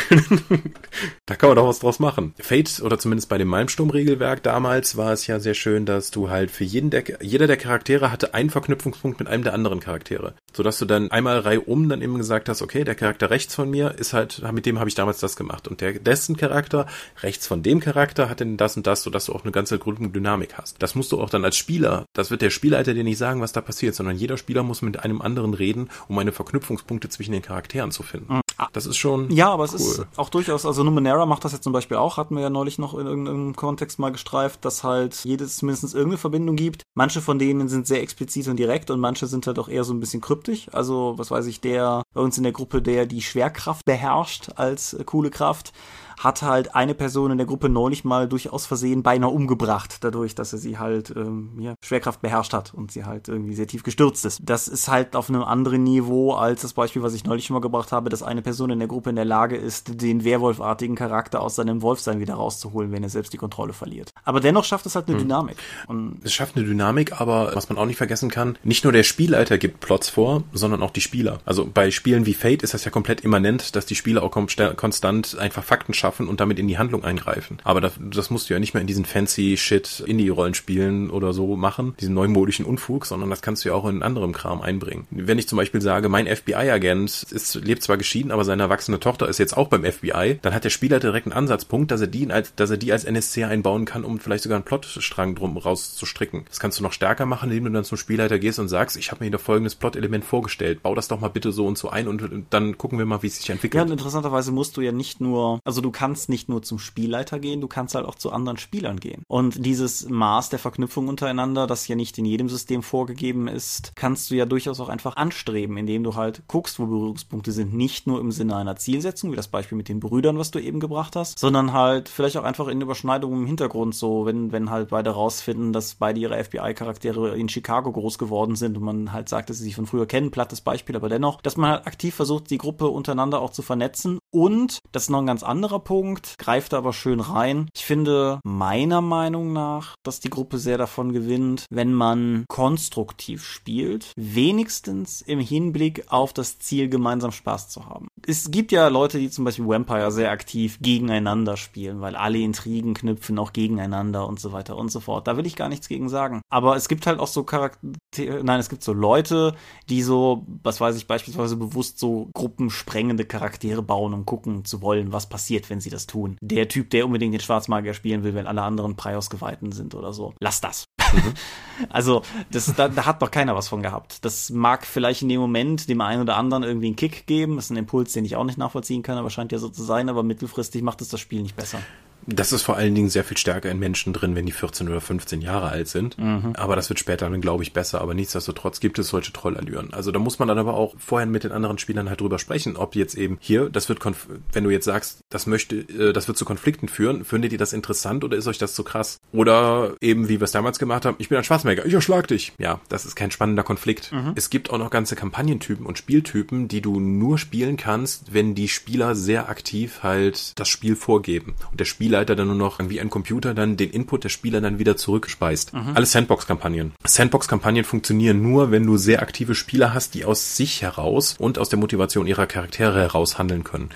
Speaker 2: da kann man doch was draus machen. Fate, oder zumindest bei dem Malmsturm-Regelwerk damals, war es ja sehr schön, dass du halt für jeden der, jeder der Charaktere hatte einen Verknüpfungspunkt mit einem der anderen Charaktere. Sodass du dann einmal reihum dann eben gesagt hast, okay, der Charakter rechts von mir ist halt, mit dem habe ich damals das gemacht. Und der dessen Charakter rechts von dem Charakter hat denn das und das, sodass du auch eine ganze Gruppendynamik hast. Das musst du auch dann als Spieler, das wird der Spielleiter dir nicht sagen, was da passiert, sondern jeder Spieler muss mit einem anderen reden, um eine Verknüpfungspunkte zwischen den Charakteren zu finden. Mhm. Das ist schon.
Speaker 1: Ja, aber es ist auch durchaus, also Numenera macht das ja zum Beispiel auch, hatten wir ja neulich noch in irgendeinem Kontext mal gestreift, dass halt jedes mindestens irgendeine Verbindung gibt. Manche von denen sind sehr explizit und direkt und manche sind halt auch eher so ein bisschen kryptisch. Also, was weiß ich, der bei uns in der Gruppe, der die Schwerkraft beherrscht als äh, coole Kraft, hat halt eine Person in der Gruppe neulich mal durchaus versehen beinahe umgebracht, dadurch, dass er sie halt ähm, ja, Schwerkraft beherrscht hat und sie halt irgendwie sehr tief gestürzt ist. Das ist halt auf einem anderen Niveau als das Beispiel, was ich neulich schon mal gebracht habe, dass eine Person in der Gruppe in der Lage ist, den Werwolfartigen Charakter aus seinem Wolfsein wieder rauszuholen, wenn er selbst die Kontrolle verliert. Aber dennoch schafft es halt eine hm. Dynamik.
Speaker 2: Und es schafft eine Dynamik, aber was man auch nicht vergessen kann, nicht nur der Spielleiter gibt Plots vor, sondern auch die Spieler. Also bei Spielen wie Fate ist das ja komplett immanent, dass die Spieler auch konstant einfach Fakten schaffen schaffen und damit in die Handlung eingreifen. Aber das, das musst du ja nicht mehr in diesen fancy Shit Indie-Rollenspielen oder so machen, diesen neumodischen Unfug, sondern das kannst du ja auch in anderem Kram einbringen. Wenn ich zum Beispiel sage, mein FBI-Agent ist, lebt zwar geschieden, aber seine erwachsene Tochter ist jetzt auch beim FBI, dann hat der Spieler direkt einen Ansatzpunkt, dass er die als, dass er die als NSC einbauen kann, um vielleicht sogar einen Plotstrang drum rauszustricken. Das kannst du noch stärker machen, indem du dann zum Spielleiter gehst und sagst, ich habe mir hier folgendes Plot-Element vorgestellt, bau das doch mal bitte so und so ein und dann gucken wir mal, wie es sich entwickelt. Ja,
Speaker 1: interessanterweise musst du ja nicht nur, also du kannst nicht nur zum Spielleiter gehen, du kannst halt auch zu anderen Spielern gehen. Und dieses Maß der Verknüpfung untereinander, das ja nicht in jedem System vorgegeben ist, kannst du ja durchaus auch einfach anstreben, indem du halt guckst, wo Berührungspunkte sind, nicht nur im Sinne einer Zielsetzung, wie das Beispiel mit den Brüdern, was du eben gebracht hast, sondern halt vielleicht auch einfach in Überschneidungen im Hintergrund, so wenn, wenn halt beide rausfinden, dass beide ihre FBI-Charaktere in Chicago groß geworden sind und man halt sagt, dass sie sich von früher kennen, plattes Beispiel, aber dennoch, dass man halt aktiv versucht, die Gruppe untereinander auch zu vernetzen und, das ist noch ein ganz anderer Punkt, greift aber schön rein. Ich finde meiner Meinung nach, dass die Gruppe sehr davon gewinnt, wenn man konstruktiv spielt, wenigstens im Hinblick auf das Ziel, gemeinsam Spaß zu haben. Es gibt ja Leute, die zum Beispiel Vampire sehr aktiv gegeneinander spielen, weil alle Intrigen knüpfen auch gegeneinander und so weiter und so fort. Da will ich gar nichts gegen sagen. Aber es gibt halt auch so Charaktere, nein, es gibt so Leute, die so, was weiß ich, beispielsweise bewusst so gruppensprengende Charaktere bauen, um gucken zu wollen, was passiert, wenn sie das tun. Der Typ, der unbedingt den Schwarzmagier spielen will, wenn alle anderen Preiausgeweihten sind oder so. Lass das. Mhm. Also, das, da, da hat doch keiner was von gehabt. Das mag vielleicht in dem Moment dem einen oder anderen irgendwie einen Kick geben. Das ist ein Impuls, den ich auch nicht nachvollziehen kann, aber scheint ja so zu sein, aber mittelfristig macht es das Spiel nicht besser.
Speaker 2: Das ist vor allen Dingen sehr viel stärker in Menschen drin, wenn die 14 oder 15 Jahre alt sind. Mhm. Aber das wird später dann, glaube ich, besser. Aber nichtsdestotrotz gibt es solche Trollallüren. Also da muss man dann aber auch vorher mit den anderen Spielern halt drüber sprechen, ob jetzt eben hier, das wird, wenn du jetzt sagst, das möchte, äh, das wird zu Konflikten führen, findet ihr das interessant oder ist euch das zu krass? Oder eben, wie wir es damals gemacht haben, ich bin ein Schwarzmäger, ich erschlag dich. Ja, das ist kein spannender Konflikt. Mhm. Es gibt auch noch ganze Kampagnentypen und Spieltypen, die du nur spielen kannst, wenn die Spieler sehr aktiv halt das Spiel vorgeben. Und der Spieler Spielleiter dann nur noch wie ein Computer dann den Input der Spieler dann wieder zurückspeist. Mhm. Alle Sandbox-Kampagnen. Sandbox-Kampagnen funktionieren nur, wenn du sehr aktive Spieler hast, die aus sich heraus und aus der Motivation ihrer Charaktere heraus handeln können.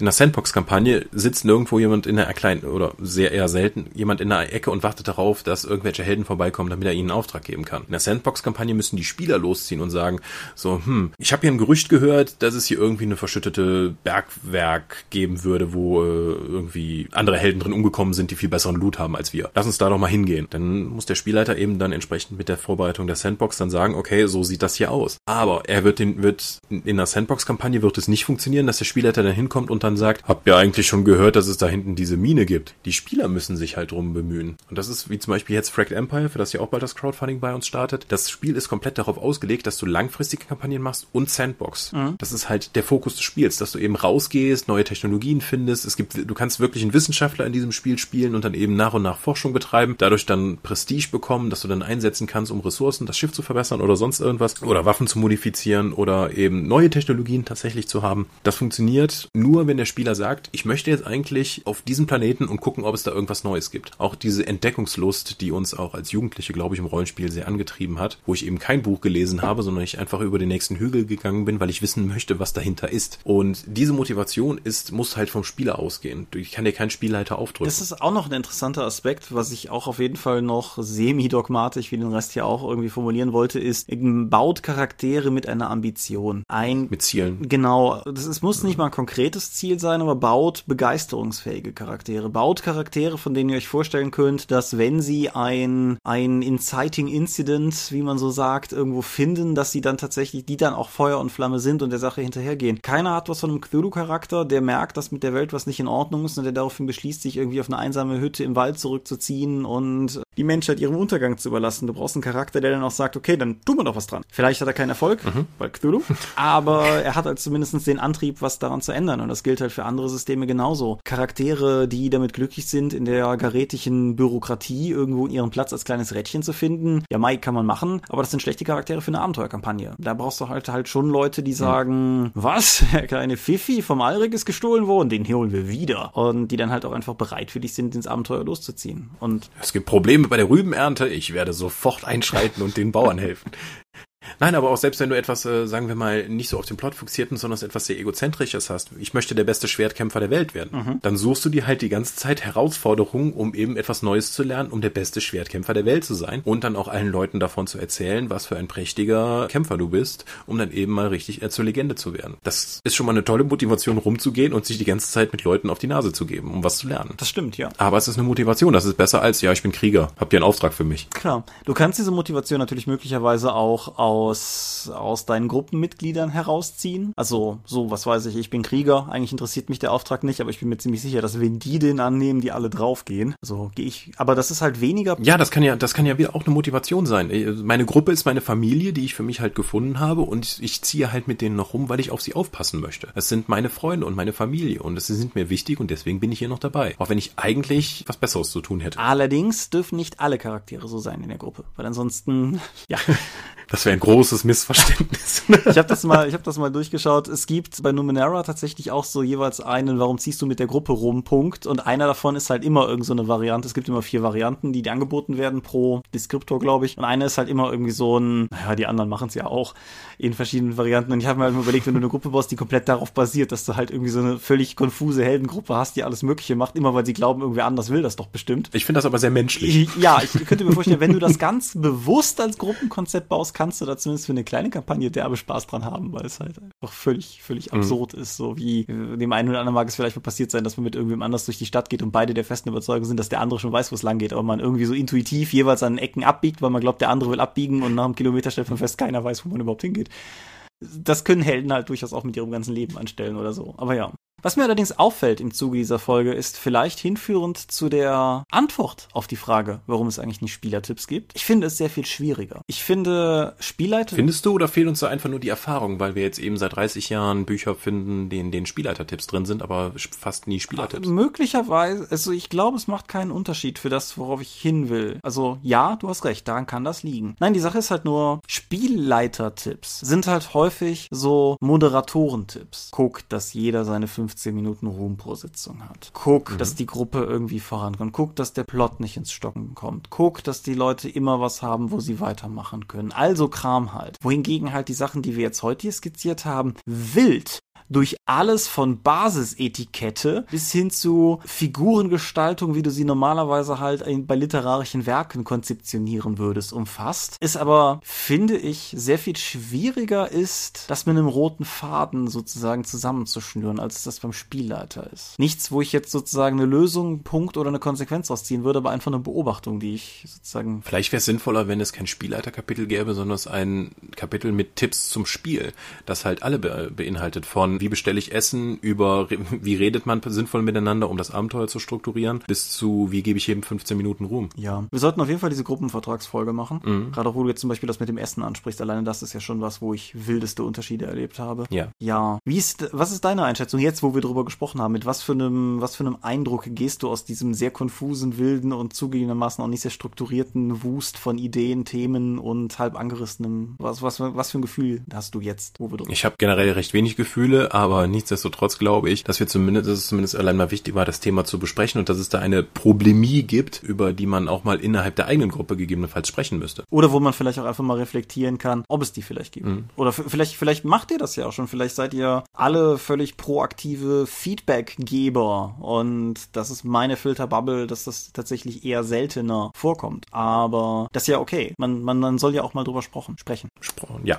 Speaker 2: In der Sandbox-Kampagne sitzt nirgendwo jemand in einer kleinen oder sehr eher selten jemand in einer Ecke und wartet darauf, dass irgendwelche Helden vorbeikommen, damit er ihnen einen Auftrag geben kann. In der Sandbox-Kampagne müssen die Spieler losziehen und sagen, so, hm, ich habe hier ein Gerücht gehört, dass es hier irgendwie eine verschüttete Bergwerk geben würde, wo äh, irgendwie andere Helden drin umgekommen sind, die viel besseren Loot haben als wir. Lass uns da doch mal hingehen. Dann muss der Spielleiter eben dann entsprechend mit der Vorbereitung der Sandbox dann sagen, okay, so sieht das hier aus. Aber er wird den, wird in der Sandbox-Kampagne wird es nicht funktionieren, dass der Spielleiter dann hinkommt und dann sagt, habt ihr eigentlich schon gehört, dass es da hinten diese Mine gibt? Die Spieler müssen sich halt drum bemühen. Und das ist wie zum Beispiel jetzt Fracked Empire, für das ja auch bald das Crowdfunding bei uns startet. Das Spiel ist komplett darauf ausgelegt, dass du langfristige Kampagnen machst und Sandbox. Mhm. Das ist halt der Fokus des Spiels, dass du eben rausgehst, neue Technologien findest. Es gibt, du kannst wirklich einen Wissenschaftler in diesem Spiel spielen und dann eben nach und nach Forschung betreiben, dadurch dann Prestige bekommen, dass du dann einsetzen kannst, um Ressourcen, das Schiff zu verbessern oder sonst irgendwas oder Waffen zu modifizieren oder eben neue Technologien tatsächlich zu haben. Das funktioniert nur, wenn der Spieler sagt, ich möchte jetzt eigentlich auf diesen Planeten und gucken, ob es da irgendwas Neues gibt. Auch diese Entdeckungslust, die uns auch als Jugendliche, glaube ich, im Rollenspiel sehr angetrieben hat, wo ich eben kein Buch gelesen habe, sondern ich einfach über den nächsten Hügel gegangen bin, weil ich wissen möchte, was dahinter ist. Und diese Motivation ist, muss halt vom Spieler ausgehen. Ich kann dir keinen Spielleiter aufdrücken.
Speaker 1: Das ist auch noch ein interessanter Aspekt, was ich auch auf jeden Fall noch semi-dogmatisch, wie den Rest hier auch irgendwie formulieren wollte, ist, baut Charaktere mit einer Ambition ein.
Speaker 2: Mit Zielen.
Speaker 1: Genau. Das, es muss nicht mal ein konkretes Ziel sein, aber baut begeisterungsfähige Charaktere. Baut Charaktere, von denen ihr euch vorstellen könnt, dass wenn sie ein, ein inciting Incident, wie man so sagt, irgendwo finden, dass sie dann tatsächlich, die dann auch Feuer und Flamme sind und der Sache hinterhergehen. Keiner hat was von einem Cthulhu-Charakter, der merkt, dass mit der Welt was nicht in Ordnung ist und der daraufhin beschließt, sich irgendwie auf eine einsame Hütte im Wald zurückzuziehen und die Menschheit ihrem Untergang zu überlassen. Du brauchst einen Charakter, der dann auch sagt, okay, dann tun wir doch was dran. Vielleicht hat er keinen Erfolg, mhm. bei Cthulhu, aber er hat halt zumindest den Antrieb, was daran zu ändern. Und das gilt halt für andere Systeme genauso. Charaktere, die damit glücklich sind, in der garetischen Bürokratie irgendwo ihren Platz als kleines Rädchen zu finden. Ja, Mai kann man machen, aber das sind schlechte Charaktere für eine Abenteuerkampagne. Da brauchst du halt halt schon Leute, die sagen, mhm. was? Der kleine Pfiffi vom Alrik ist gestohlen worden, den holen wir wieder. Und die dann halt auch einfach bereit für dich sind, ins Abenteuer loszuziehen. Und
Speaker 2: es gibt Probleme bei der Rübenernte. Ich werde sofort einschreiten und den Bauern helfen. Nein, aber auch selbst wenn du etwas, äh, sagen wir mal, nicht so auf den Plot fokussierten, sondern etwas sehr egozentrisches hast, ich möchte der beste Schwertkämpfer der Welt werden, mhm. dann suchst du dir halt die ganze Zeit Herausforderungen, um eben etwas Neues zu lernen, um der beste Schwertkämpfer der Welt zu sein und dann auch allen Leuten davon zu erzählen, was für ein prächtiger Kämpfer du bist, um dann eben mal richtig äh, zur Legende zu werden. Das ist schon mal eine tolle Motivation, rumzugehen und sich die ganze Zeit mit Leuten auf die Nase zu geben, um was zu lernen.
Speaker 1: Das stimmt, ja.
Speaker 2: Aber es ist eine Motivation, das ist besser als, ja, ich bin Krieger, habt ihr einen Auftrag für mich?
Speaker 1: Klar. Du kannst diese Motivation natürlich möglicherweise auch aus, aus deinen Gruppenmitgliedern herausziehen. Also, so, was weiß ich, ich bin Krieger, eigentlich interessiert mich der Auftrag nicht, aber ich bin mir ziemlich sicher, dass wenn die den annehmen, die alle draufgehen. Also gehe ich, aber das ist halt weniger.
Speaker 2: Ja, das kann ja, das kann ja wieder auch eine Motivation sein. Äh, meine Gruppe ist meine Familie, die ich für mich halt gefunden habe und ich ziehe halt mit denen noch rum, weil ich auf sie aufpassen möchte. Es sind meine Freunde und meine Familie und es sind mir wichtig und deswegen bin ich hier noch dabei. Auch wenn ich eigentlich was Besseres zu tun hätte.
Speaker 1: Allerdings dürfen nicht alle Charaktere so sein in der Gruppe, weil ansonsten, ja.
Speaker 2: Das wäre ein großes Missverständnis.
Speaker 1: ich habe das mal, ich habe das mal durchgeschaut. Es gibt bei Numenera tatsächlich auch so jeweils einen, warum ziehst du mit der Gruppe rum, Punkt. Und einer davon ist halt immer irgend so eine Variante. Es gibt immer vier Varianten, die, die angeboten werden pro Deskriptor, glaube ich. Und eine ist halt immer irgendwie so ein, naja, die anderen machen es ja auch in verschiedenen Varianten. Und ich habe mir halt mal überlegt, wenn du eine Gruppe baust, die komplett darauf basiert, dass du halt irgendwie so eine völlig konfuse Heldengruppe hast, die alles Mögliche macht, immer weil sie glauben, irgendwer anders will das doch bestimmt.
Speaker 2: Ich finde das aber sehr menschlich.
Speaker 1: Ja, ich könnte mir vorstellen, wenn du das ganz bewusst als Gruppenkonzept baust, kannst du da zumindest für eine kleine Kampagne derbe Spaß dran haben, weil es halt einfach völlig, völlig mhm. absurd ist. So wie äh, dem einen oder anderen mag es vielleicht mal passiert sein, dass man mit irgendwem anders durch die Stadt geht und beide der festen Überzeugung sind, dass der andere schon weiß, wo es lang geht, aber man irgendwie so intuitiv jeweils an Ecken abbiegt, weil man glaubt, der andere will abbiegen und nach einem Kilometer stellt man fest, keiner weiß, wo man überhaupt hingeht. Das können Helden halt durchaus auch mit ihrem ganzen Leben anstellen oder so. Aber ja. Was mir allerdings auffällt im Zuge dieser Folge, ist vielleicht hinführend zu der Antwort auf die Frage, warum es eigentlich nicht Spielertipps gibt. Ich finde es sehr viel schwieriger. Ich finde Spielleiter.
Speaker 2: Findest du oder fehlt uns da einfach nur die Erfahrung, weil wir jetzt eben seit 30 Jahren Bücher finden, in denen Spielleitertipps drin sind, aber fast nie Spielertipps?
Speaker 1: Möglicherweise, also ich glaube, es macht keinen Unterschied für das, worauf ich hin will. Also ja, du hast recht, daran kann das liegen. Nein, die Sache ist halt nur, Spielleitertipps sind halt häufig so Moderatorentipps. Guck, dass jeder seine fünf 15 Minuten Ruhm pro Sitzung hat. Guck, mhm. dass die Gruppe irgendwie vorankommt. Guck, dass der Plot nicht ins Stocken kommt. Guck, dass die Leute immer was haben, wo sie weitermachen können. Also Kram halt. Wohingegen halt die Sachen, die wir jetzt heute hier skizziert haben, wild durch alles von Basisetikette bis hin zu Figurengestaltung, wie du sie normalerweise halt bei literarischen Werken konzeptionieren würdest, umfasst. Ist aber, finde ich, sehr viel schwieriger ist, das mit einem roten Faden sozusagen zusammenzuschnüren, als das beim Spielleiter ist. Nichts, wo ich jetzt sozusagen eine Lösung, Punkt oder eine Konsequenz rausziehen würde, aber einfach eine Beobachtung, die ich sozusagen.
Speaker 2: Vielleicht wäre es sinnvoller, wenn es kein Spielleiterkapitel gäbe, sondern es ein Kapitel mit Tipps zum Spiel, das halt alle be beinhaltet von wie bestelle ich Essen, über wie redet man sinnvoll miteinander, um das Abenteuer zu strukturieren, bis zu wie gebe ich jedem 15 Minuten Ruhm.
Speaker 1: Ja, wir sollten auf jeden Fall diese Gruppenvertragsfolge machen. Mhm. Gerade auch, wo du jetzt zum Beispiel das mit dem Essen ansprichst. Alleine das ist ja schon was, wo ich wildeste Unterschiede erlebt habe.
Speaker 2: Ja.
Speaker 1: Ja. Wie ist, was ist deine Einschätzung jetzt, wo wir drüber gesprochen haben? Mit was für einem, was für einem Eindruck gehst du aus diesem sehr konfusen, wilden und zugegebenermaßen auch nicht sehr strukturierten Wust von Ideen, Themen und halb angerissenem? Was, was, was für ein Gefühl hast du jetzt,
Speaker 2: wo wir drüber Ich habe generell recht wenig Gefühle, aber nichtsdestotrotz glaube ich, dass wir zumindest, dass es zumindest allein mal wichtig war, das Thema zu besprechen und dass es da eine Problemie gibt, über die man auch mal innerhalb der eigenen Gruppe gegebenenfalls sprechen müsste.
Speaker 1: Oder wo man vielleicht auch einfach mal reflektieren kann, ob es die vielleicht gibt. Mhm. Oder vielleicht, vielleicht macht ihr das ja auch schon. Vielleicht seid ihr alle völlig proaktive Feedbackgeber und das ist meine Filterbubble, dass das tatsächlich eher seltener vorkommt. Aber das ist ja okay. Man, man, man soll ja auch mal drüber sprechen. Sprechen,
Speaker 2: ja.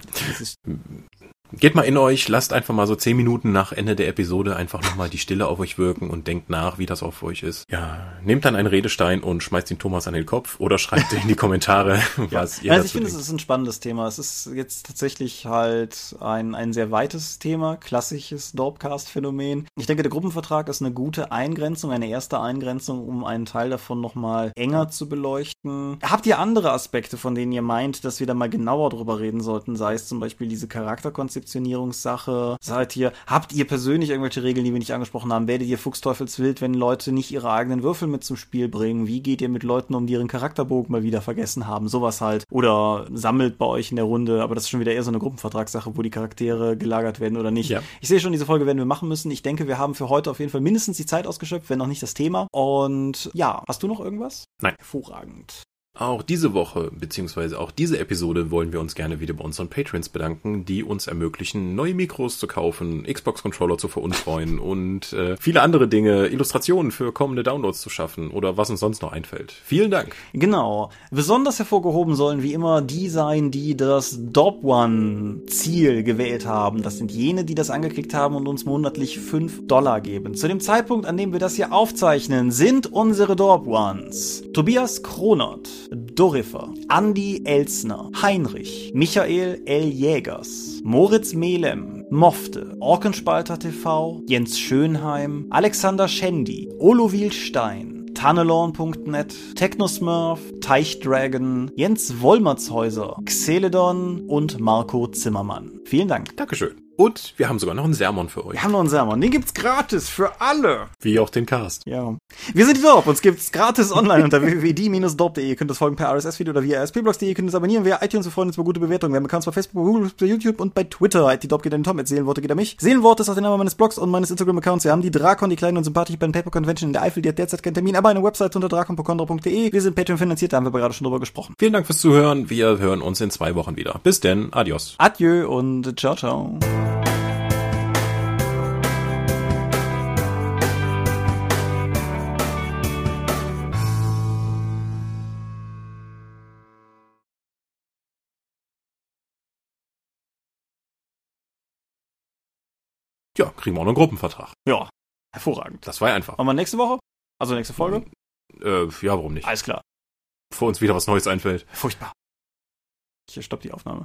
Speaker 2: Geht mal in euch, lasst einfach mal so zehn Minuten nach Ende der Episode einfach nochmal die Stille auf euch wirken und denkt nach, wie das auf euch ist. Ja, nehmt dann einen Redestein und schmeißt ihn Thomas an den Kopf oder schreibt in die Kommentare,
Speaker 1: was ja. ihr Also ich finde, es ist ein spannendes Thema. Es ist jetzt tatsächlich halt ein, ein sehr weites Thema, klassisches Dorpcast-Phänomen. Ich denke, der Gruppenvertrag ist eine gute Eingrenzung, eine erste Eingrenzung, um einen Teil davon nochmal enger zu beleuchten. Habt ihr andere Aspekte, von denen ihr meint, dass wir da mal genauer drüber reden sollten? Sei es zum Beispiel diese Charakterkonzepte Konzeptionierungssache? Seid ihr, habt ihr persönlich irgendwelche Regeln, die wir nicht angesprochen haben? Werdet ihr Fuchsteufelswild, wenn Leute nicht ihre eigenen Würfel mit zum Spiel bringen? Wie geht ihr mit Leuten um, die ihren Charakterbogen mal wieder vergessen haben? Sowas halt. Oder sammelt bei euch in der Runde, aber das ist schon wieder eher so eine Gruppenvertragssache, wo die Charaktere gelagert werden oder nicht. Ja. Ich sehe schon, diese Folge werden wir machen müssen. Ich denke, wir haben für heute auf jeden Fall mindestens die Zeit ausgeschöpft, wenn noch nicht das Thema. Und ja, hast du noch irgendwas?
Speaker 2: Nein.
Speaker 1: Hervorragend.
Speaker 2: Auch diese Woche, beziehungsweise auch diese Episode wollen wir uns gerne wieder bei unseren Patrons bedanken, die uns ermöglichen, neue Mikros zu kaufen, Xbox-Controller zu veruntreuen und äh, viele andere Dinge, Illustrationen für kommende Downloads zu schaffen oder was uns sonst noch einfällt. Vielen Dank.
Speaker 1: Genau. Besonders hervorgehoben sollen wie immer die sein, die das Dob One Ziel gewählt haben. Das sind jene, die das angeklickt haben und uns monatlich 5 Dollar geben. Zu dem Zeitpunkt, an dem wir das hier aufzeichnen, sind unsere Dob Ones Tobias Kronert, Dorifer, Andy Elsner, Heinrich, Michael L. Jägers, Moritz Melem, Mofte, Orkenspalter TV, Jens Schönheim, Alexander Schendi, Olovil Stein, Tunnelorn.net, Technosmurf, Teichdragon, Jens Wollmertshäuser, Xeledon und Marco Zimmermann. Vielen Dank.
Speaker 2: Dankeschön. Und wir haben sogar noch einen Sermon für euch.
Speaker 1: Wir haben noch einen Sermon. Den gibt's gratis für alle.
Speaker 2: Wie auch den Cast.
Speaker 1: Ja. Wir sind die Dorp. Uns gibt's gratis online unter www.die-dorp.de. Ihr könnt das folgen per RSS-Feed oder via ASP-Blogs.de. Ihr könnt es abonnieren via iTunes. Wir freuen uns über gute Bewertungen. Wir haben Accounts bei Facebook, bei Google, bei YouTube und bei Twitter. Die Dorp geht an Tom. Mit Seelenworte geht an mich. Seelenworte ist auch der Name meines Blogs und meines Instagram-Accounts. Wir haben die Drakon, die kleine und sympathische Pen Paper Convention in der Eifel. Die hat derzeit keinen Termin, aber eine Website unter drakon.de. Wir sind Patreon finanziert. Da haben wir gerade schon drüber gesprochen.
Speaker 2: Vielen Dank fürs Zuhören. Wir hören uns in zwei Wochen wieder. Bis denn. Adios.
Speaker 1: Adieu und ciao, ciao.
Speaker 2: Ja, kriegen wir auch noch einen Gruppenvertrag.
Speaker 1: Ja, hervorragend.
Speaker 2: Das war einfach.
Speaker 1: Machen wir nächste Woche? Also nächste Folge?
Speaker 2: Äh, ja, warum nicht?
Speaker 1: Alles klar.
Speaker 2: Bevor uns wieder was Neues einfällt.
Speaker 1: Furchtbar. Ich stopp die Aufnahme.